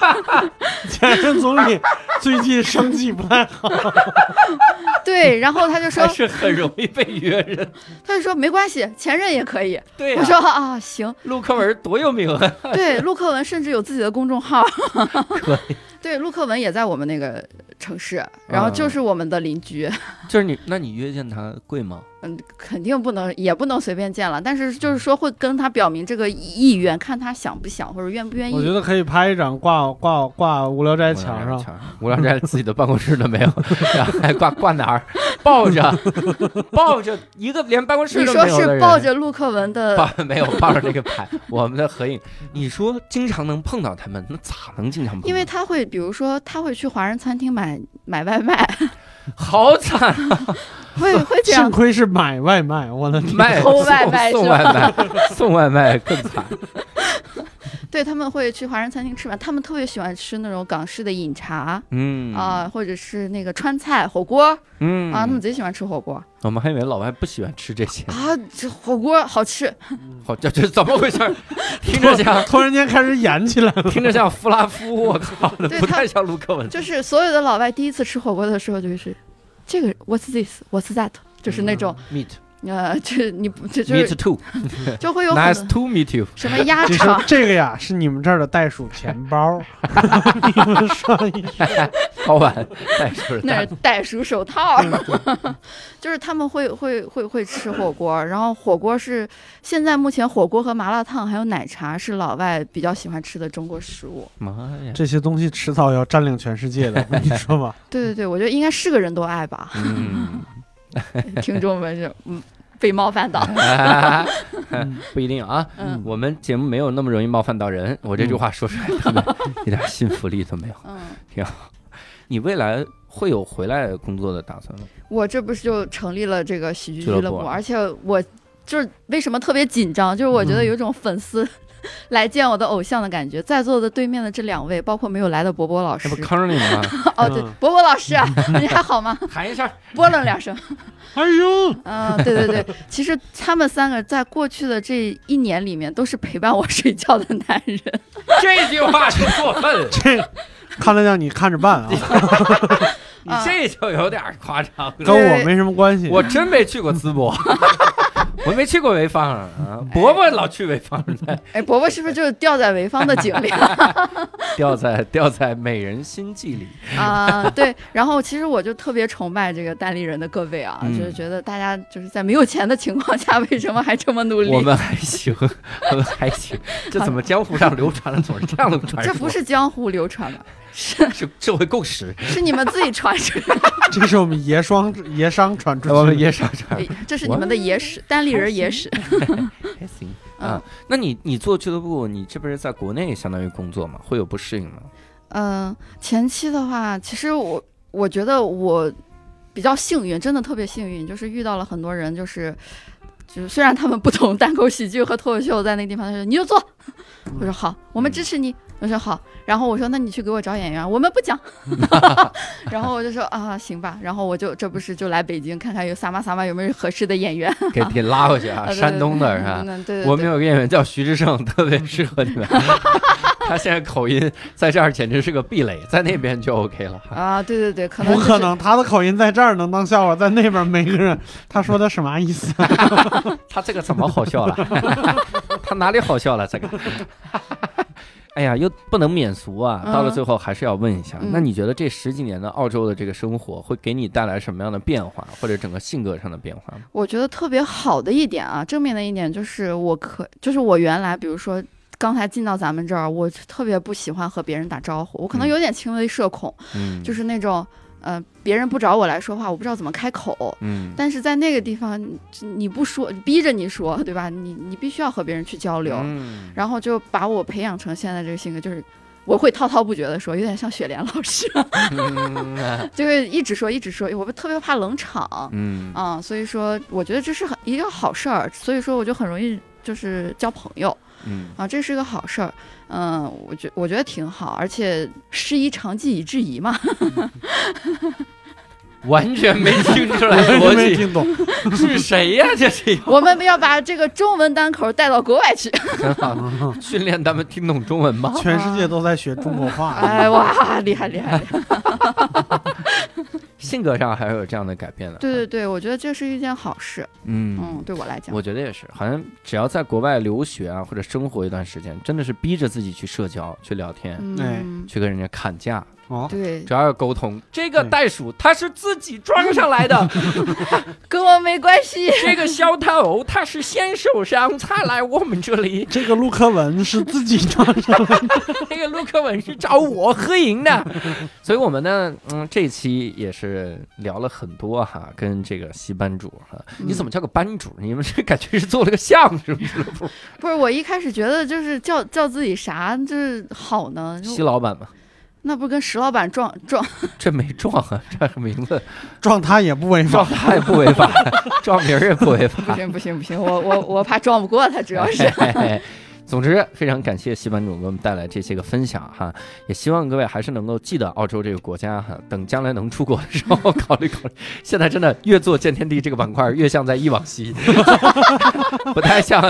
前任总理最近生计不太好，对，然后他就说，是很容易被约人。他就说没关系，前任也可以。对呀、我说啊，行，陆克文多有名啊！对，陆克文甚至有自己的公众号。可以，对，陆克文也在我们那个城市，然后就是我们的邻居。就是你，那你约见他贵吗？嗯，肯定不能，也不能随便见了。但是就是说，会跟他表明这个意愿，看他想不想或者愿不愿意。我觉得可以拍一张挂挂挂无聊斋墙上。上，无聊斋自己的办公室都没有，然后还挂挂哪儿？抱着，抱着一个连办公室你说都没有的人。是抱着陆克文的，抱没有抱着这个牌，我们的合影。你说经常能碰到他们，那咋能经常碰到？因为他会，比如说他会去华人餐厅买买外卖，好惨，会会这幸样。亏是买外卖，我的天！卖偷外卖送是送外卖，送外卖更惨。对他们会去华人餐厅吃饭，他们特别喜欢吃那种港式的饮茶嗯啊、或者是那个川菜火锅嗯啊，他们贼喜欢吃火锅我们还以为老外不喜欢吃这些，啊，这火锅好吃，好，这这怎么回事？听着像突然间开始演起来了。听着像弗拉夫，我靠，对不太像卢克文。就是所有的老外第一次吃火锅的时候就是这个 What's this？What's that？就是那种、meet 呃，就是你不就就是 too 就会有 nice to meet you。什么鸭肠，这个呀是你们这儿的袋鼠钱包，你们说一下。高碗袋鼠那是袋鼠手套，就是他们会会会会吃火锅，然后火锅是现在目前火锅和麻辣烫还有奶茶是老外比较喜欢吃的中国食物。妈呀！这些东西迟早要占领全世界的，你说吧。对对对，我觉得应该是个人都爱吧。嗯，听众们是嗯被冒犯到，不一定啊。嗯我们节目没有那么容易冒犯到人，我这句话说出来，一点信服力都没有。嗯，你未来会有回来工作的打算吗？我这不是就成立了这个喜剧俱乐部俱乐部，而且我就是为什么特别紧张，就是我觉得有一种粉丝。来见我的偶像的感觉，在座的对面的这两位，包括没有来的博博老师这不，坑着你吗？哦，对嗯，博博老师啊，你还好吗？喊一声，拨楞两声，哎呦，嗯，对对对，其实他们三个在过去的这一年里面都是陪伴我睡觉的男人。这句话就过分了，这看得让你看着办啊，你这就有点夸张了。跟我没什么关系。我真没去过淄博，我没去过潍坊啊。伯伯老去潍坊，哎，伯伯是不是就是掉在潍坊的井里 掉在掉在美人心计里。啊？对，然后其实我就特别崇拜这个单立人的各位啊，嗯就是觉得大家就是在没有钱的情况下，为什么还这么努力？我们还行，我们还行。这怎么江湖上流传的总是这样的传说？这不是江湖流传吧？是是社会共识。是你们自己传出来的，这是我们爷双爷商传出去的。我们也上传哎这是你们的野史，单立人野史。还行 啊嗯。那你你做俱乐部，你这不是在国内相当于工作吗？会有不适应吗？嗯，前期的话，其实我我觉得我比较幸运，真的特别幸运，就是遇到了很多人，就是就是虽然他们不懂单口喜剧和脱口秀，在那个地方，他说你就做，我说好，我们支持你，我说好，然后我说那你去给我找演员，我们不讲 然后我就说啊行吧，然后我就这不是就来北京看看有撒嘛撒嘛有没有合适的演员，给给拉过去啊，山东的是吧？嗯，对对对。我们有个演员叫徐志胜，特别适合你们。他现在口音在这儿简直是个壁垒，在那边就 OK 了。啊，对对对，可能、就是、不可能，他的口音在这儿能当笑话，在那边没个人。他说的什么意思？他这个怎么好笑了？他哪里好笑了？这个，哎呀，又不能免俗啊！嗯到了最后还是要问一下，嗯那你觉得这十几年的澳洲的这个生活会给你带来什么样的变化，或者整个性格上的变化吗？我觉得特别好的一点啊，正面的一点就是我可，就是我原来比如说刚才进到咱们这儿，我特别不喜欢和别人打招呼，我可能嗯有点轻微社恐，嗯，就是那种呃别人不找我来说话，我不知道怎么开口。嗯，但是在那个地方，你你不说，逼着你说，对吧？你你必须要和别人去交流，嗯然后就把我培养成现在这个性格，就是我会滔滔不绝的说，有点像雪莲老师，嗯 就会一直说一直说，我特别怕冷场。嗯啊、所以说我觉得这是很一个好事儿，所以说我就很容易就是交朋友嗯啊，这是个好事儿，嗯、我觉我觉得挺好，而且师夷长技以制夷嘛，完全没听出来 我逻辑没听懂。是谁呀？这是 我们要把这个中文单口带到国外去，训练他们听懂中文吗？全世界都在学中国话。哎哇，厉害厉害！厉害性格上还是有这样的改变的。对对对，我觉得这是一件好事，嗯。嗯，对我来讲，我觉得也是，好像只要在国外留学啊，或者生活一段时间，真的是逼着自己去社交、去聊天、去跟人家砍价，哦，对，主要要沟通。这个袋鼠它是自己装上来的，跟我没关系。这个小头它是先受伤才来我们这里，这个陆克文是自己装上来的。这个陆克文是找我合影的。所以我们呢，嗯，这期也是聊了很多哈，跟这个西班主哈，你怎么叫个班主？你们这感觉是做了个相声俱乐部，不是我一开始觉得就是叫叫自己啥就是好呢，西老板嘛，那不跟石老板撞撞 这没撞啊，这个名字撞他也不违法撞。他也不违法，撞名儿也不违法不法。行不行不行，我我我怕撞不过他，主要是。总之，非常感谢西班主给我们带来这些个分享哈，也希望各位还是能够记得澳洲这个国家哈，等将来能出国的时候考虑考虑。现在真的越做见天地这个板块，越像在忆往昔，不太像，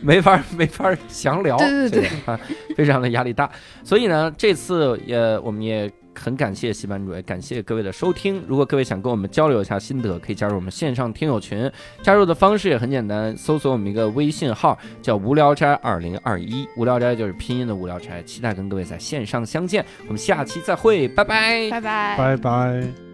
没法没法详聊，对对对啊，非常的压力大。所以呢，这次也我们也。很感谢西班主，也感谢各位的收听。如果各位想跟我们交流一下心得，可以加入我们线上听友群。加入的方式也很简单，搜索我们一个微信号叫“无聊斋二零二一”，无聊斋就是拼音的无聊斋。期待跟各位在线上相见，我们下期再会，拜拜，拜拜。拜拜。